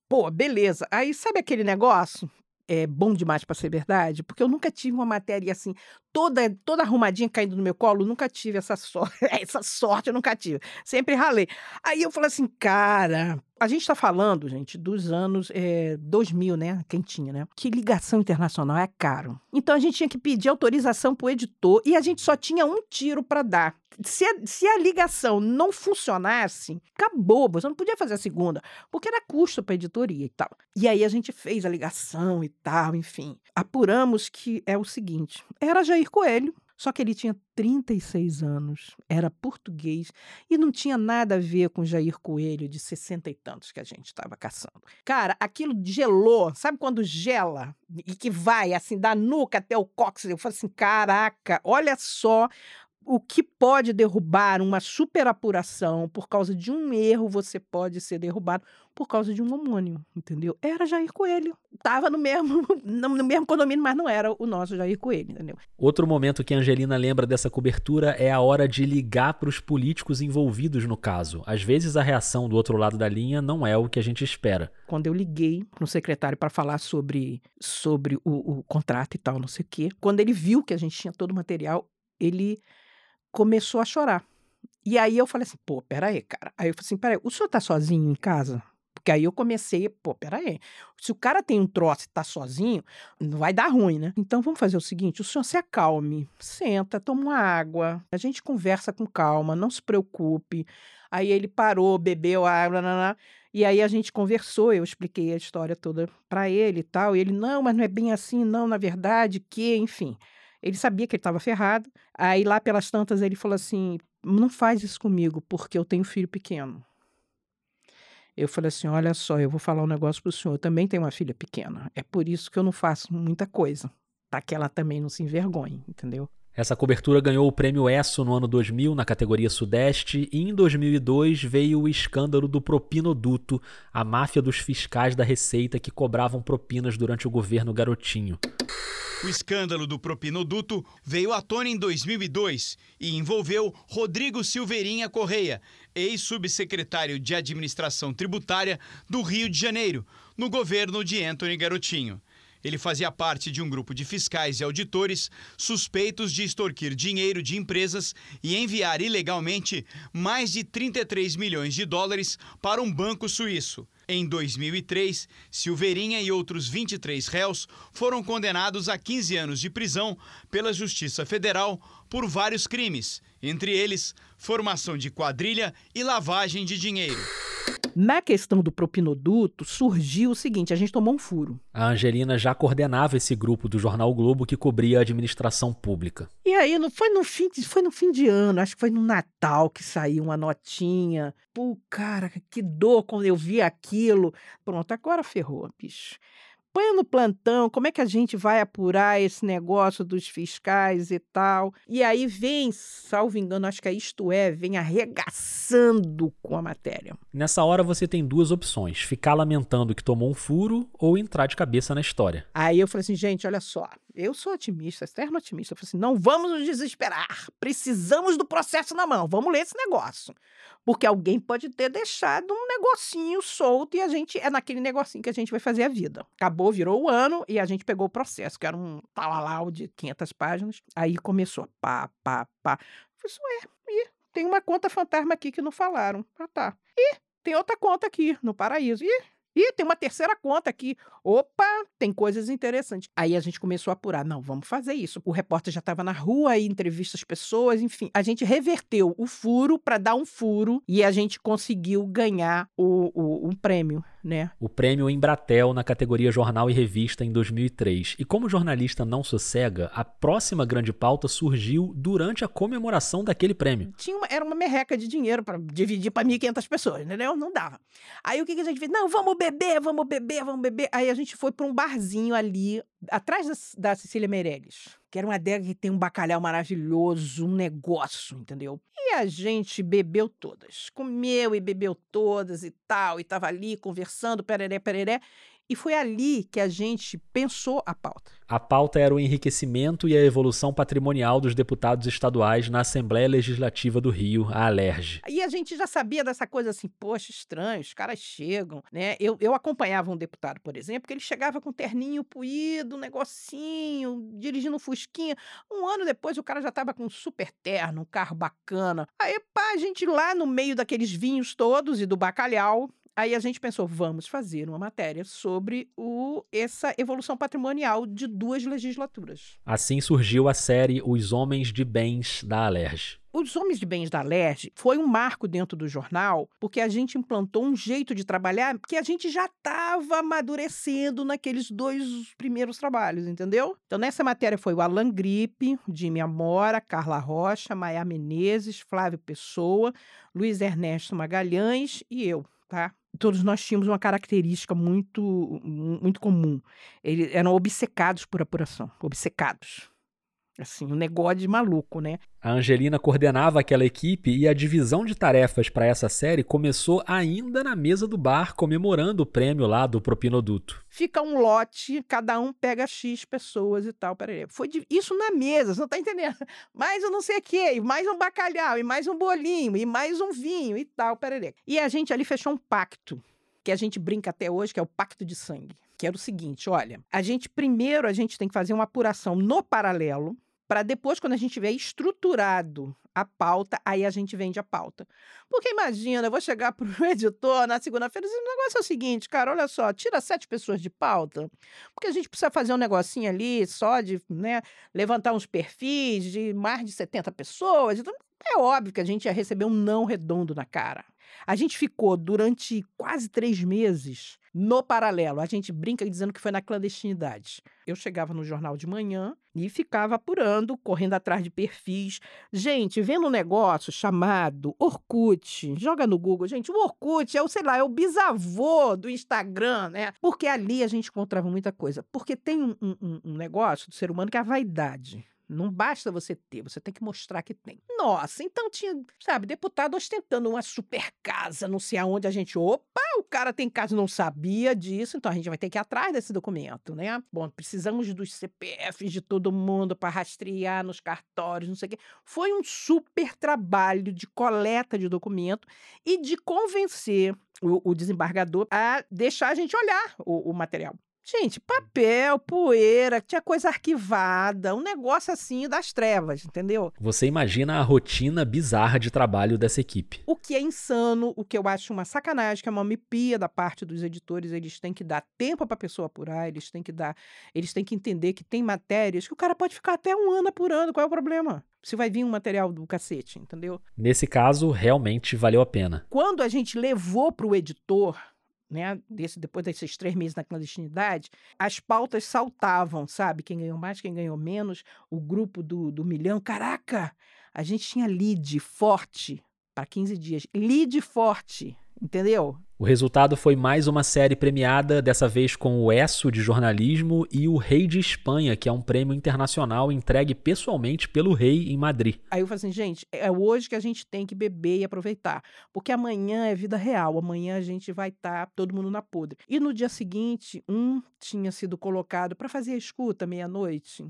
Pô, beleza. Aí sabe aquele negócio? é bom demais para ser verdade, porque eu nunca tive uma matéria assim, toda toda arrumadinha caindo no meu colo, nunca tive essa sorte, essa sorte eu nunca tive. Sempre ralei. Aí eu falei assim, cara, a gente está falando, gente, dos anos é, 2000, né? Quentinha, né? Que ligação internacional é caro. Então a gente tinha que pedir autorização para o editor e a gente só tinha um tiro para dar se a, se a ligação não funcionasse, acabou, você não podia fazer a segunda, porque era custo para editoria e tal. E aí a gente fez a ligação e tal, enfim. Apuramos que é o seguinte: era Jair Coelho, Só que ele tinha 36 anos, era português e não tinha nada a ver com Jair Coelho de 60 e tantos que a gente estava caçando. Cara, aquilo gelou, sabe quando gela e que vai assim da nuca até o cóccix? Eu falei assim, caraca, olha só o que pode derrubar uma superapuração por causa de um erro, você pode ser derrubado por causa de um homônimo, entendeu? Era Jair Coelho. Tava no mesmo, no mesmo condomínio, mas não era o nosso Jair Coelho, entendeu? Outro momento que a Angelina lembra dessa cobertura é a hora de ligar para os políticos envolvidos no caso. Às vezes a reação do outro lado da linha não é o que a gente espera. Quando eu liguei no secretário para falar sobre, sobre o, o contrato e tal, não sei o quê, quando ele viu que a gente tinha todo o material, ele começou a chorar. E aí eu falei assim, pô, peraí, cara. Aí eu falei assim, peraí, o senhor tá sozinho em casa? Porque aí eu comecei, pô, peraí. Se o cara tem um troço e tá sozinho, não vai dar ruim, né? Então vamos fazer o seguinte: o senhor se acalme, senta, toma uma água, a gente conversa com calma, não se preocupe. Aí ele parou, bebeu água, e aí a gente conversou, eu expliquei a história toda para ele e tal. E ele, não, mas não é bem assim, não, na verdade, que, enfim. Ele sabia que ele estava ferrado. Aí lá pelas tantas ele falou assim: não faz isso comigo, porque eu tenho filho pequeno. Eu falei assim: olha só, eu vou falar um negócio para o senhor. Eu também tenho uma filha pequena. É por isso que eu não faço muita coisa, para que ela também não se envergonhe, entendeu? Essa cobertura ganhou o prêmio ESSO no ano 2000 na categoria Sudeste e em 2002 veio o escândalo do propinoduto, a máfia dos fiscais da Receita que cobravam propinas durante o governo Garotinho. O escândalo do propinoduto veio à tona em 2002 e envolveu Rodrigo Silveirinha Correia, ex-subsecretário de Administração Tributária do Rio de Janeiro, no governo de Anthony Garotinho. Ele fazia parte de um grupo de fiscais e auditores suspeitos de extorquir dinheiro de empresas e enviar ilegalmente mais de 33 milhões de dólares para um banco suíço. Em 2003, Silveirinha e outros 23 réus foram condenados a 15 anos de prisão pela Justiça Federal por vários crimes, entre eles formação de quadrilha e lavagem de dinheiro. Na questão do propinoduto, surgiu o seguinte: a gente tomou um furo. A Angelina já coordenava esse grupo do Jornal Globo que cobria a administração pública. E aí, não foi no fim de, foi no fim de ano, acho que foi no Natal que saiu uma notinha. Pô, cara, que dor quando eu vi aquilo. Pronto, agora ferrou, bicho põe no plantão, como é que a gente vai apurar esse negócio dos fiscais e tal. E aí vem, salvo engano, acho que é isto é, vem arregaçando com a matéria. Nessa hora você tem duas opções: ficar lamentando que tomou um furo ou entrar de cabeça na história. Aí eu falei assim, gente, olha só, eu sou otimista, externo otimista. Eu falei assim, não vamos nos desesperar, precisamos do processo na mão, vamos ler esse negócio. Porque alguém pode ter deixado um negocinho solto e a gente é naquele negocinho que a gente vai fazer a vida. Acabou, virou o ano e a gente pegou o processo, que era um talalau de 500 páginas. Aí começou, pá, pá, pá. Eu falei, ué, ih, tem uma conta fantasma aqui que não falaram. Ah, tá. E tem outra conta aqui no paraíso. Ih, Ih, tem uma terceira conta aqui. Opa, tem coisas interessantes. Aí a gente começou a apurar. Não, vamos fazer isso. O repórter já estava na rua e entrevista as pessoas, enfim. A gente reverteu o furo para dar um furo e a gente conseguiu ganhar o, o, um prêmio, né? O prêmio Embratel na categoria Jornal e Revista em 2003. E como jornalista não sossega, a próxima grande pauta surgiu durante a comemoração daquele prêmio. Tinha uma, era uma merreca de dinheiro para dividir para 1.500 pessoas, entendeu? Não dava. Aí o que, que a gente fez? Não, vamos beber, vamos beber, vamos beber. Aí a gente foi para um barzinho ali, atrás da, da Cecília Meirelles, que era uma adega que tem um bacalhau maravilhoso, um negócio, entendeu? E a gente bebeu todas. Comeu e bebeu todas e tal, e tava ali conversando, pereré, pereré. E foi ali que a gente pensou a pauta. A pauta era o enriquecimento e a evolução patrimonial dos deputados estaduais na Assembleia Legislativa do Rio, a Alerj. E a gente já sabia dessa coisa assim, poxa, estranho, os caras chegam, né? Eu, eu acompanhava um deputado, por exemplo, que ele chegava com terninho puído, um negocinho, dirigindo um fusquinha. Um ano depois o cara já estava com um super terno, um carro bacana. Aí, pá, a gente lá no meio daqueles vinhos todos e do bacalhau, Aí a gente pensou, vamos fazer uma matéria sobre o, essa evolução patrimonial de duas legislaturas. Assim surgiu a série Os Homens de Bens da Alerj. Os Homens de Bens da LERJ foi um marco dentro do jornal, porque a gente implantou um jeito de trabalhar que a gente já estava amadurecendo naqueles dois primeiros trabalhos, entendeu? Então, nessa matéria foi o Alan Gripe, Jimmy Amora, Carla Rocha, Maia Menezes, Flávio Pessoa, Luiz Ernesto Magalhães e eu, tá? Todos nós tínhamos uma característica muito, muito comum. Eles eram obcecados por apuração, obcecados. Assim, um negócio de maluco, né? A Angelina coordenava aquela equipe e a divisão de tarefas para essa série começou ainda na mesa do bar, comemorando o prêmio lá do Propinoduto. Fica um lote, cada um pega X pessoas e tal. Peraí. Foi de... isso na mesa, você não tá entendendo? Mais um não sei o quê, mais um bacalhau, e mais um bolinho, e mais um vinho e tal. Peraí. E a gente ali fechou um pacto, que a gente brinca até hoje, que é o pacto de sangue. Que era o seguinte: olha, a gente primeiro a gente tem que fazer uma apuração no paralelo para depois, quando a gente tiver estruturado a pauta, aí a gente vende a pauta. Porque imagina, eu vou chegar para o editor na segunda-feira e dizer, o negócio é o seguinte, cara, olha só, tira sete pessoas de pauta, porque a gente precisa fazer um negocinho ali só de né, levantar uns perfis de mais de 70 pessoas. Então, é óbvio que a gente ia receber um não redondo na cara. A gente ficou durante quase três meses no paralelo. A gente brinca dizendo que foi na clandestinidade. Eu chegava no jornal de manhã e ficava apurando, correndo atrás de perfis. Gente, vendo um negócio chamado Orkut. Joga no Google, gente. O Orkut é o, sei lá, é o bisavô do Instagram, né? Porque ali a gente encontrava muita coisa. Porque tem um, um, um negócio do ser humano que é a vaidade. Não basta você ter, você tem que mostrar que tem. Nossa, então tinha, sabe, deputado ostentando uma super casa, não sei aonde a gente. Opa, o cara tem casa, não sabia disso, então a gente vai ter que ir atrás desse documento, né? Bom, precisamos dos CPFs de todo mundo para rastrear nos cartórios, não sei o quê. Foi um super trabalho de coleta de documento e de convencer o, o desembargador a deixar a gente olhar o, o material. Gente, papel, poeira, tinha coisa arquivada, um negócio assim das trevas, entendeu? Você imagina a rotina bizarra de trabalho dessa equipe. O que é insano, o que eu acho uma sacanagem, que é uma mipia da parte dos editores, eles têm que dar tempo para a pessoa apurar, eles têm que dar, eles têm que entender que tem matérias que o cara pode ficar até um ano apurando, qual é o problema? se vai vir um material do cacete, entendeu? Nesse caso, realmente valeu a pena. Quando a gente levou para o editor né, desse, depois desses três meses na clandestinidade, as pautas saltavam, sabe? Quem ganhou mais, quem ganhou menos, o grupo do, do milhão. Caraca, a gente tinha lead forte para 15 dias. Lead forte entendeu? O resultado foi mais uma série premiada, dessa vez com o ESSO de jornalismo e o Rei de Espanha, que é um prêmio internacional entregue pessoalmente pelo rei em Madrid. Aí eu falei assim, gente, é hoje que a gente tem que beber e aproveitar, porque amanhã é vida real, amanhã a gente vai estar tá todo mundo na podre. E no dia seguinte, um tinha sido colocado para fazer a escuta meia-noite,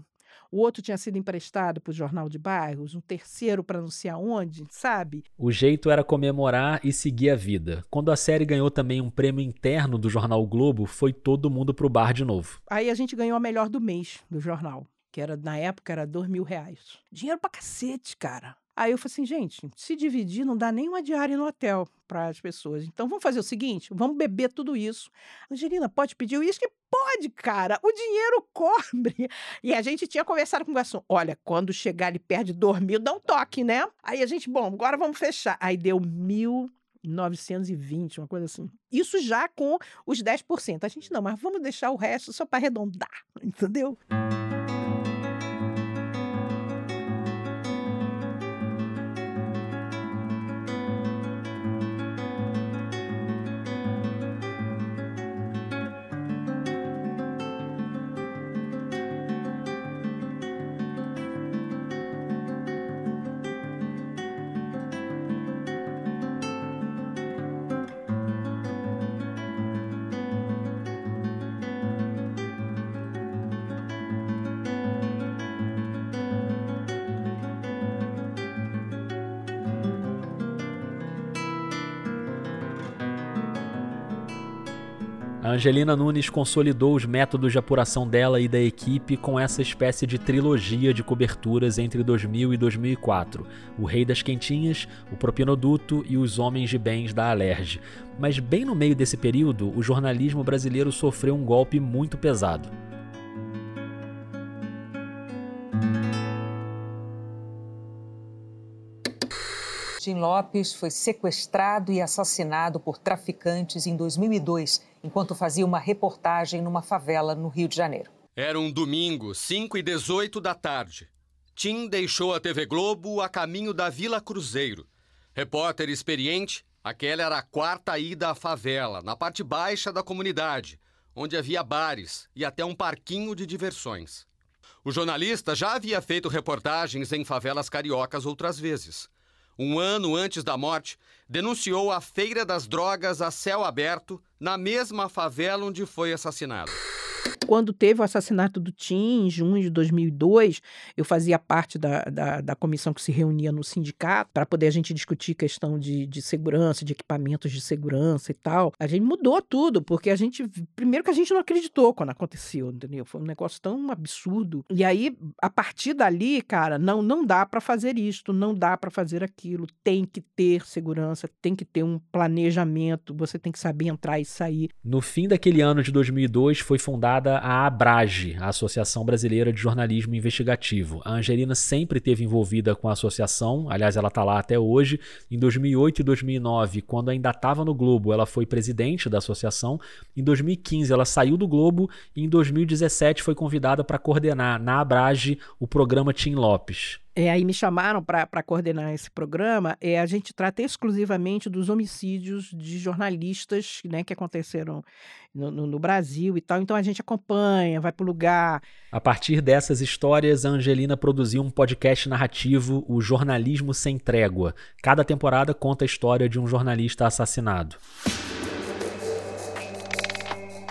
o outro tinha sido emprestado para o Jornal de Bairros, um terceiro para não sei aonde, sabe? O jeito era comemorar e seguir a vida. Quando a série ganhou também um prêmio interno do Jornal Globo, foi todo mundo pro bar de novo. Aí a gente ganhou a melhor do mês do jornal, que era na época era dois mil reais. Dinheiro pra cacete, cara. Aí eu falei assim, gente, se dividir não dá nem uma diária no hotel para as pessoas. Então vamos fazer o seguinte, vamos beber tudo isso. Angelina, pode pedir o uísque? Pode, cara. O dinheiro cobre. E a gente tinha conversado com o garçom. Olha, quando chegar ali perto de dormir, dá um toque, né? Aí a gente, bom, agora vamos fechar. Aí deu mil 920, uma coisa assim. Isso já com os 10%. A gente não, mas vamos deixar o resto só para arredondar, entendeu? Angelina Nunes consolidou os métodos de apuração dela e da equipe com essa espécie de trilogia de coberturas entre 2000 e 2004: O Rei das Quentinhas, O Propinoduto e Os Homens de Bens da Alerj. Mas bem no meio desse período, o jornalismo brasileiro sofreu um golpe muito pesado. Tim Lopes foi sequestrado e assassinado por traficantes em 2002, enquanto fazia uma reportagem numa favela no Rio de Janeiro. Era um domingo, 5 e 18 da tarde. Tim deixou a TV Globo a caminho da Vila Cruzeiro. Repórter experiente, aquela era a quarta ida à favela, na parte baixa da comunidade, onde havia bares e até um parquinho de diversões. O jornalista já havia feito reportagens em favelas cariocas outras vezes. Um ano antes da morte, denunciou a Feira das Drogas a céu aberto na mesma favela onde foi assassinado quando teve o assassinato do Tim, em junho de 2002, eu fazia parte da, da, da comissão que se reunia no sindicato para poder a gente discutir questão de, de segurança, de equipamentos de segurança e tal. A gente mudou tudo, porque a gente. Primeiro que a gente não acreditou quando aconteceu, entendeu? Foi um negócio tão absurdo. E aí, a partir dali, cara, não, não dá para fazer isto, não dá para fazer aquilo. Tem que ter segurança, tem que ter um planejamento, você tem que saber entrar e sair. No fim daquele ano de 2002, foi fundada a ABRAGE, a Associação Brasileira de Jornalismo Investigativo. A Angelina sempre esteve envolvida com a associação, aliás, ela está lá até hoje. Em 2008 e 2009, quando ainda estava no Globo, ela foi presidente da associação. Em 2015, ela saiu do Globo e em 2017 foi convidada para coordenar na ABRAGE o programa Tim Lopes. É, aí me chamaram para coordenar esse programa. É, a gente trata exclusivamente dos homicídios de jornalistas né, que aconteceram no, no, no Brasil e tal. Então a gente acompanha, vai para o lugar. A partir dessas histórias, a Angelina produziu um podcast narrativo, O Jornalismo Sem Trégua. Cada temporada conta a história de um jornalista assassinado.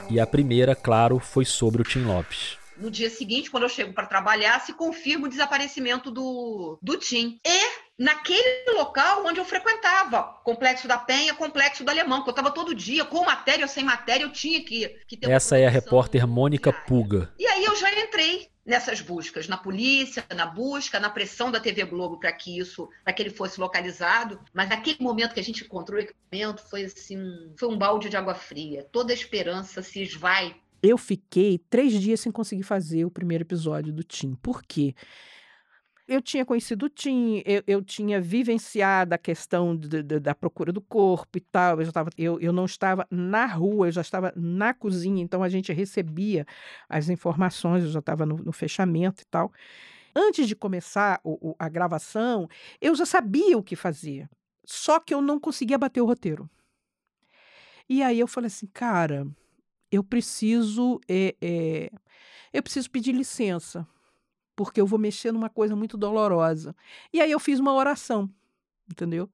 E a primeira, claro, foi sobre o Tim Lopes no dia seguinte, quando eu chego para trabalhar, se confirma o desaparecimento do, do Tim. E naquele local onde eu frequentava, Complexo da Penha, Complexo do Alemão, que eu estava todo dia, com matéria ou sem matéria, eu tinha que, que ter Essa é a repórter Mônica Puga. E aí eu já entrei nessas buscas, na polícia, na busca, na pressão da TV Globo para que isso, para que ele fosse localizado, mas naquele momento que a gente encontrou o equipamento foi assim, foi um balde de água fria. Toda a esperança se esvai eu fiquei três dias sem conseguir fazer o primeiro episódio do Tim. Por quê? Eu tinha conhecido o Tim, eu, eu tinha vivenciado a questão de, de, da procura do corpo e tal. Eu, já tava, eu, eu não estava na rua, eu já estava na cozinha, então a gente recebia as informações, eu já estava no, no fechamento e tal. Antes de começar o, o, a gravação, eu já sabia o que fazer, só que eu não conseguia bater o roteiro. E aí eu falei assim, cara, eu preciso é, é, eu preciso pedir licença porque eu vou mexer numa coisa muito dolorosa. E aí eu fiz uma oração entendeu?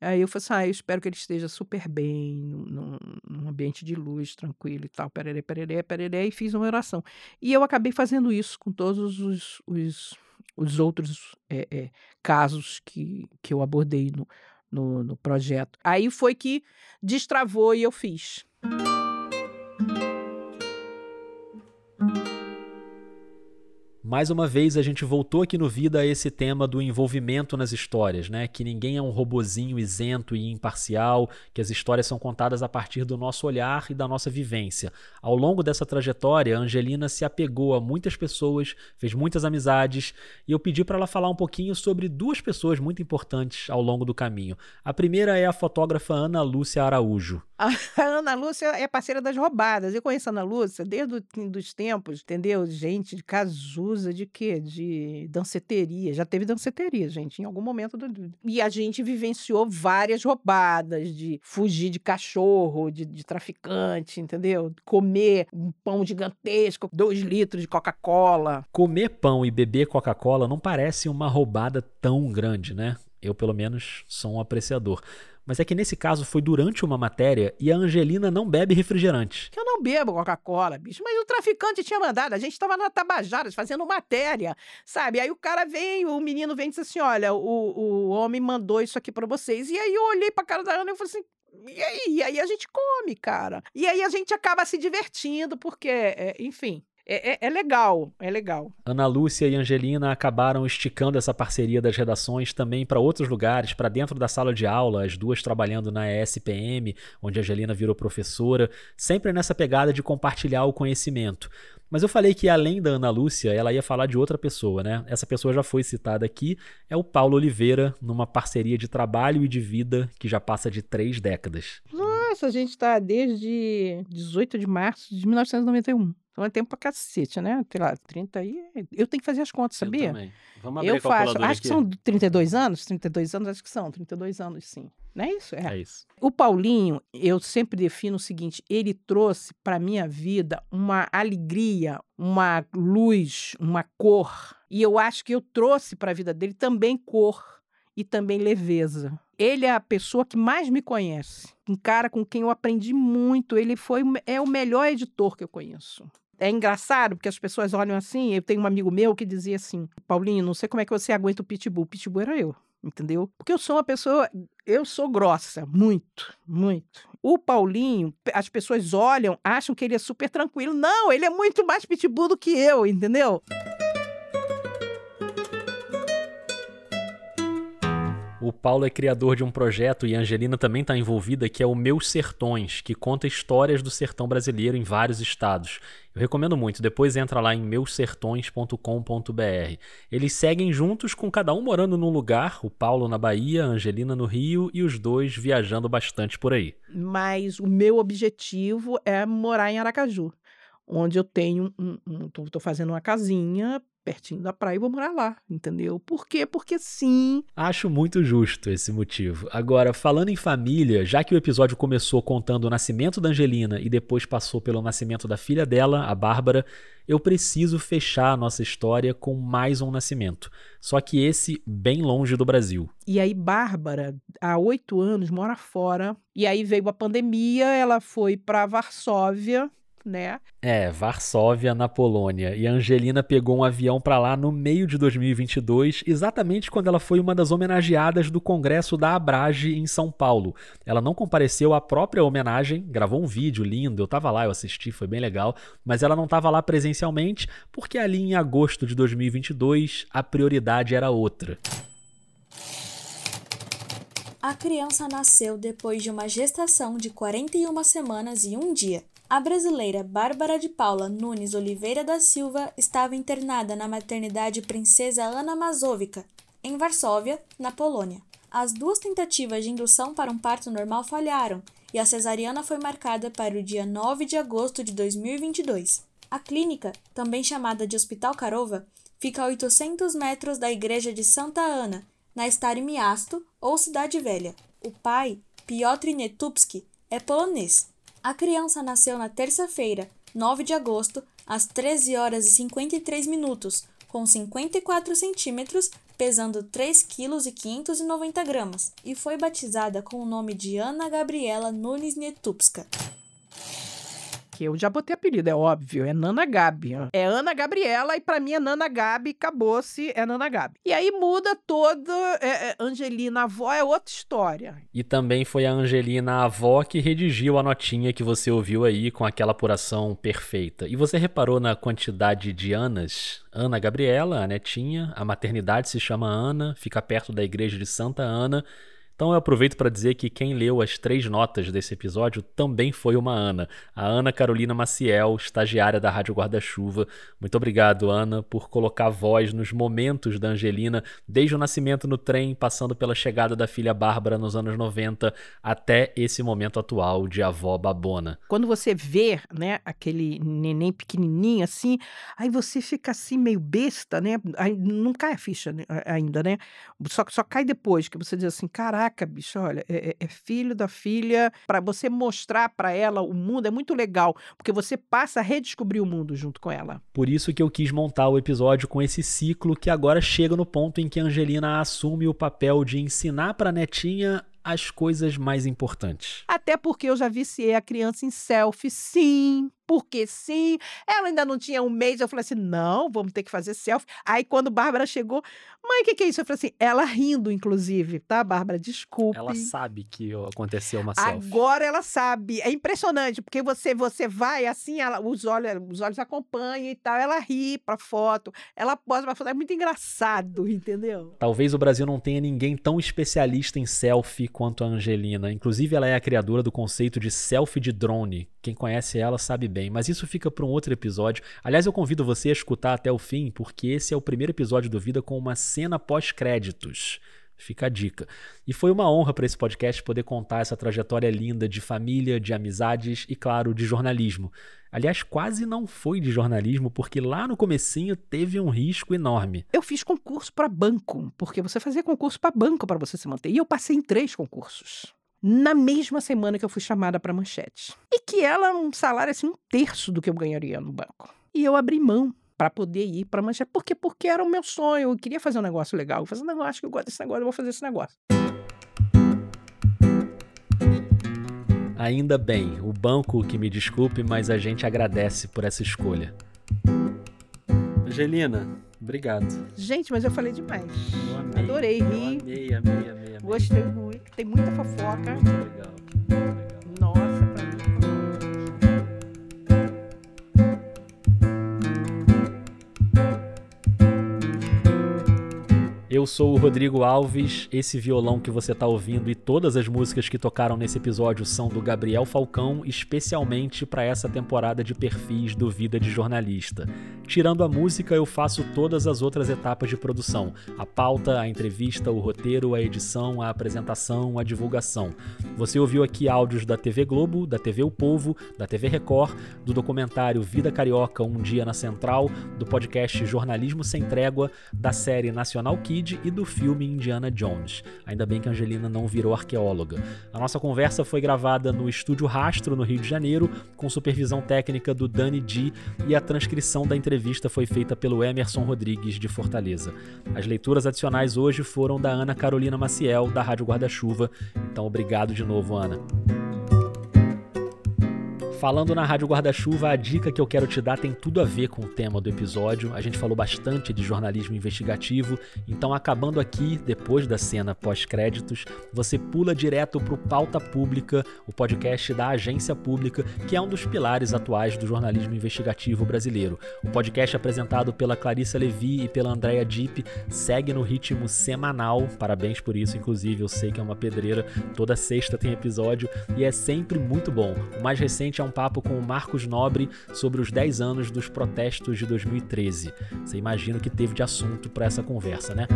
Aí eu falei assim, ah, eu espero que ele esteja super bem num, num ambiente de luz tranquilo e tal pererê, pererê, pererê, e fiz uma oração. E eu acabei fazendo isso com todos os, os, os outros é, casos que, que eu abordei no, no, no projeto. Aí foi que destravou e eu fiz Mais uma vez a gente voltou aqui no Vida a esse tema do envolvimento nas histórias, né? Que ninguém é um robozinho isento e imparcial, que as histórias são contadas a partir do nosso olhar e da nossa vivência. Ao longo dessa trajetória, a Angelina se apegou a muitas pessoas, fez muitas amizades, e eu pedi para ela falar um pouquinho sobre duas pessoas muito importantes ao longo do caminho. A primeira é a fotógrafa Ana Lúcia Araújo. A Ana Lúcia é parceira das roubadas. Eu conheço a Ana Lúcia desde os tempos, entendeu? Gente de Cazuza, de quê? De danceteria. Já teve danceteria, gente, em algum momento. Do... E a gente vivenciou várias roubadas de fugir de cachorro, de, de traficante, entendeu? Comer um pão gigantesco, dois litros de Coca-Cola. Comer pão e beber Coca-Cola não parece uma roubada tão grande, né? Eu, pelo menos, sou um apreciador. Mas é que nesse caso foi durante uma matéria e a Angelina não bebe refrigerante. Eu não bebo Coca-Cola, bicho. Mas o traficante tinha mandado. A gente estava na Tabajaras fazendo matéria, sabe? Aí o cara vem, o menino vem e diz assim: Olha, o, o homem mandou isso aqui para vocês. E aí eu olhei pra cara da Ana e falei assim: e aí? E aí a gente come, cara. E aí a gente acaba se divertindo, porque, é, enfim, é, é, é, legal, é legal. Ana Lúcia e Angelina acabaram esticando essa parceria das redações também para outros lugares, para dentro da sala de aula, as duas trabalhando na ESPM, onde a Angelina virou professora, sempre nessa pegada de compartilhar o conhecimento. Mas eu falei que além da Ana Lúcia, ela ia falar de outra pessoa, né? Essa pessoa já foi citada aqui, é o Paulo Oliveira, numa parceria de trabalho e de vida que já passa de três décadas. Nossa, a gente está desde 18 de março de 1991. Então é tempo pra cacete, né? Sei lá, 30 aí. Eu tenho que fazer as contas, sabia? Eu também. Vamos abrir eu faço. Acho aqui. que são 32 anos. 32 anos, acho que são. 32 anos, sim. Não é isso? É. é isso. O Paulinho, eu sempre defino o seguinte: ele trouxe para minha vida uma alegria, uma luz, uma cor. E eu acho que eu trouxe para a vida dele também cor e também leveza. Ele é a pessoa que mais me conhece, um cara com quem eu aprendi muito. Ele foi é o melhor editor que eu conheço é engraçado porque as pessoas olham assim. Eu tenho um amigo meu que dizia assim: Paulinho, não sei como é que você aguenta o pitbull. O pitbull era eu, entendeu? Porque eu sou uma pessoa, eu sou grossa, muito, muito. O Paulinho, as pessoas olham, acham que ele é super tranquilo. Não, ele é muito mais pitbull do que eu, entendeu? O Paulo é criador de um projeto e a Angelina também está envolvida, que é o Meus Sertões, que conta histórias do sertão brasileiro em vários estados. Eu recomendo muito, depois entra lá em meussertões.com.br. Eles seguem juntos com cada um morando num lugar, o Paulo na Bahia, a Angelina no Rio e os dois viajando bastante por aí. Mas o meu objetivo é morar em Aracaju onde eu tenho um, um fazendo uma casinha pertinho da praia e vou morar lá, entendeu? Por quê? Porque sim. Acho muito justo esse motivo. Agora, falando em família, já que o episódio começou contando o nascimento da Angelina e depois passou pelo nascimento da filha dela, a Bárbara, eu preciso fechar a nossa história com mais um nascimento. Só que esse bem longe do Brasil. E aí, Bárbara, há oito anos, mora fora. E aí veio a pandemia, ela foi para Varsóvia né? É, Varsóvia, na Polônia. E a Angelina pegou um avião para lá no meio de 2022, exatamente quando ela foi uma das homenageadas do Congresso da Abrage em São Paulo. Ela não compareceu à própria homenagem, gravou um vídeo lindo, eu tava lá, eu assisti, foi bem legal, mas ela não tava lá presencialmente, porque ali em agosto de 2022 a prioridade era outra. A criança nasceu depois de uma gestação de 41 semanas e um dia. A brasileira Bárbara de Paula Nunes Oliveira da Silva estava internada na maternidade Princesa Ana Mazovica, em Varsóvia, na Polônia. As duas tentativas de indução para um parto normal falharam e a cesariana foi marcada para o dia 9 de agosto de 2022. A clínica, também chamada de Hospital Karova, fica a 800 metros da igreja de Santa Ana, na Stary Miasto, ou Cidade Velha. O pai, Piotr Netupski, é polonês a criança nasceu na terça-feira, 9 de agosto, às 13 horas e 53 minutos, com 54 centímetros, pesando 3 quilos e 590 gramas, e foi batizada com o nome de Ana Gabriela Nunes Netupska que eu já botei apelido, é óbvio, é Nana Gabi. É Ana Gabriela e para mim é Nana Gabi, acabou-se, é Nana Gabi. E aí muda toda, é, é, Angelina avó é outra história. E também foi a Angelina avó que redigiu a notinha que você ouviu aí com aquela apuração perfeita. E você reparou na quantidade de Anas? Ana Gabriela, a netinha, a maternidade se chama Ana, fica perto da igreja de Santa Ana. Então eu aproveito para dizer que quem leu as três notas desse episódio também foi uma Ana, a Ana Carolina Maciel, estagiária da Rádio Guarda-Chuva. Muito obrigado, Ana, por colocar voz nos momentos da Angelina, desde o nascimento no trem, passando pela chegada da filha Bárbara nos anos 90, até esse momento atual de avó babona. Quando você vê, né, aquele neném pequenininho assim, aí você fica assim meio besta, né? Aí não cai a ficha né, ainda, né? Só, só cai depois, que você diz assim, caraca, caraca, bicho, olha, é, é, é filho da filha. Para você mostrar para ela o mundo é muito legal, porque você passa a redescobrir o mundo junto com ela. Por isso que eu quis montar o episódio com esse ciclo que agora chega no ponto em que a Angelina assume o papel de ensinar para netinha as coisas mais importantes. Até porque eu já viciei a criança em selfie, sim. Porque sim. Ela ainda não tinha um mês. Eu falei assim: não, vamos ter que fazer selfie. Aí quando Bárbara chegou, mãe, o que, que é isso? Eu falei assim: ela rindo, inclusive, tá, Bárbara? Desculpe. Ela sabe que aconteceu uma selfie. Agora ela sabe. É impressionante, porque você você vai assim, ela, os, olhos, os olhos acompanham e tal. Ela ri pra foto, ela posa pra foto. É muito engraçado, entendeu? Talvez o Brasil não tenha ninguém tão especialista em selfie quanto a Angelina. Inclusive, ela é a criadora do conceito de selfie de drone. Quem conhece ela sabe bem, mas isso fica para um outro episódio. Aliás, eu convido você a escutar até o fim, porque esse é o primeiro episódio do Vida com uma cena pós-créditos. Fica a dica. E foi uma honra para esse podcast poder contar essa trajetória linda de família, de amizades e, claro, de jornalismo. Aliás, quase não foi de jornalismo, porque lá no comecinho teve um risco enorme. Eu fiz concurso para banco, porque você fazia concurso para banco para você se manter. E eu passei em três concursos. Na mesma semana que eu fui chamada para manchete. E que ela um salário assim um terço do que eu ganharia no banco. E eu abri mão para poder ir para manchete. Por quê? Porque era o meu sonho. Eu queria fazer um negócio legal. Fazer um negócio que eu gosto desse negócio, eu vou fazer esse negócio. Ainda bem, o banco que me desculpe, mas a gente agradece por essa escolha. Angelina, obrigado. Gente, mas eu falei demais. Eu amei, Adorei rir. Eu amei, amei, amei, amei. Gostei muito. Tem muita fofoca. Muito legal. Muito legal. Sou o Rodrigo Alves. Esse violão que você está ouvindo e todas as músicas que tocaram nesse episódio são do Gabriel Falcão, especialmente para essa temporada de perfis do Vida de Jornalista. Tirando a música, eu faço todas as outras etapas de produção: a pauta, a entrevista, o roteiro, a edição, a apresentação, a divulgação. Você ouviu aqui áudios da TV Globo, da TV O Povo, da TV Record, do documentário Vida Carioca Um Dia na Central, do podcast Jornalismo Sem Trégua, da série Nacional Kid e do filme Indiana Jones. Ainda bem que a Angelina não virou arqueóloga. A nossa conversa foi gravada no Estúdio Rastro, no Rio de Janeiro, com supervisão técnica do Dani Di e a transcrição da entrevista foi feita pelo Emerson Rodrigues, de Fortaleza. As leituras adicionais hoje foram da Ana Carolina Maciel, da Rádio Guarda-Chuva. Então, obrigado de novo, Ana. Falando na Rádio Guarda-Chuva, a dica que eu quero te dar tem tudo a ver com o tema do episódio. A gente falou bastante de jornalismo investigativo, então acabando aqui, depois da cena pós-créditos, você pula direto para o Pauta Pública, o podcast da Agência Pública, que é um dos pilares atuais do jornalismo investigativo brasileiro. O podcast apresentado pela Clarissa Levi e pela Andrea Dipp segue no ritmo semanal. Parabéns por isso, inclusive, eu sei que é uma pedreira. Toda sexta tem episódio e é sempre muito bom. O mais recente é um um papo com o Marcos Nobre sobre os 10 anos dos protestos de 2013. Você imagina o que teve de assunto para essa conversa, né?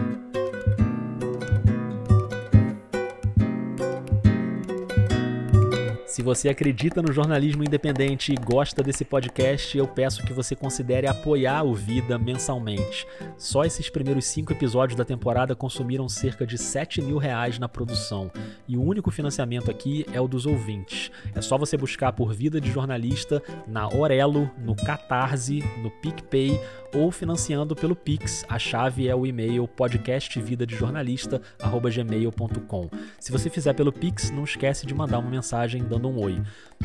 Se você acredita no jornalismo independente e gosta desse podcast, eu peço que você considere apoiar o Vida mensalmente. Só esses primeiros cinco episódios da temporada consumiram cerca de 7 mil reais na produção. E o único financiamento aqui é o dos ouvintes. É só você buscar por Vida de Jornalista na Orelo, no Catarse, no PicPay ou financiando pelo Pix. A chave é o e-mail podcastvidadejornalista@gmail.com. Se você fizer pelo Pix, não esquece de mandar uma mensagem dando um oi.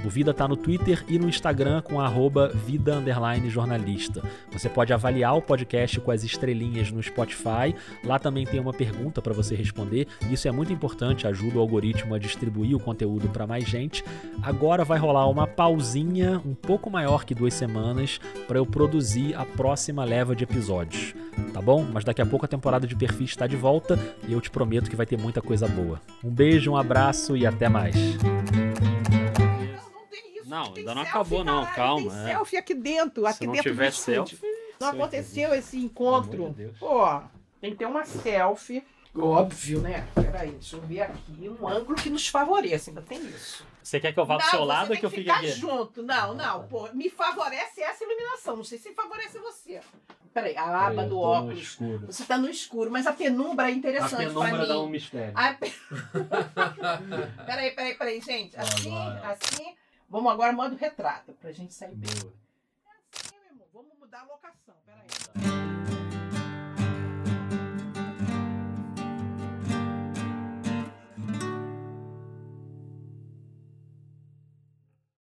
O Vida tá no Twitter e no Instagram com arroba vida jornalista. Você pode avaliar o podcast com as estrelinhas no Spotify. Lá também tem uma pergunta para você responder. Isso é muito importante, ajuda o algoritmo a distribuir o conteúdo para mais gente. Agora vai rolar uma pausinha um pouco maior que duas semanas para eu produzir a próxima leva de episódios. Tá bom? Mas daqui a pouco a temporada de perfis está de volta e eu te prometo que vai ter muita coisa boa. Um beijo, um abraço e até mais. Não, ainda não acabou, não. Calma. Tem é. selfie aqui dentro, aqui Se não dentro tiver do estúdio. selfie, Não aconteceu esse encontro. de. Pô, tem que ter uma selfie. Óbvio, né? Peraí, deixa eu ver aqui. Um ângulo que nos favoreça, ainda tem isso. Você quer que eu vá pro não, seu lado ou que eu que fique aqui? junto. Não, não, pô. Me favorece essa iluminação. Não sei se favorece você. Peraí, a aba do óculos. Você tá no escuro, mas a penumbra é interessante A pra penumbra mim. dá um mistério. A pe- peraí, peraí, peraí, gente. Assim, assim. Vamos agora modo retrato, pra gente sair bem. É assim, meu irmão. Vamos mudar a locação, peraí.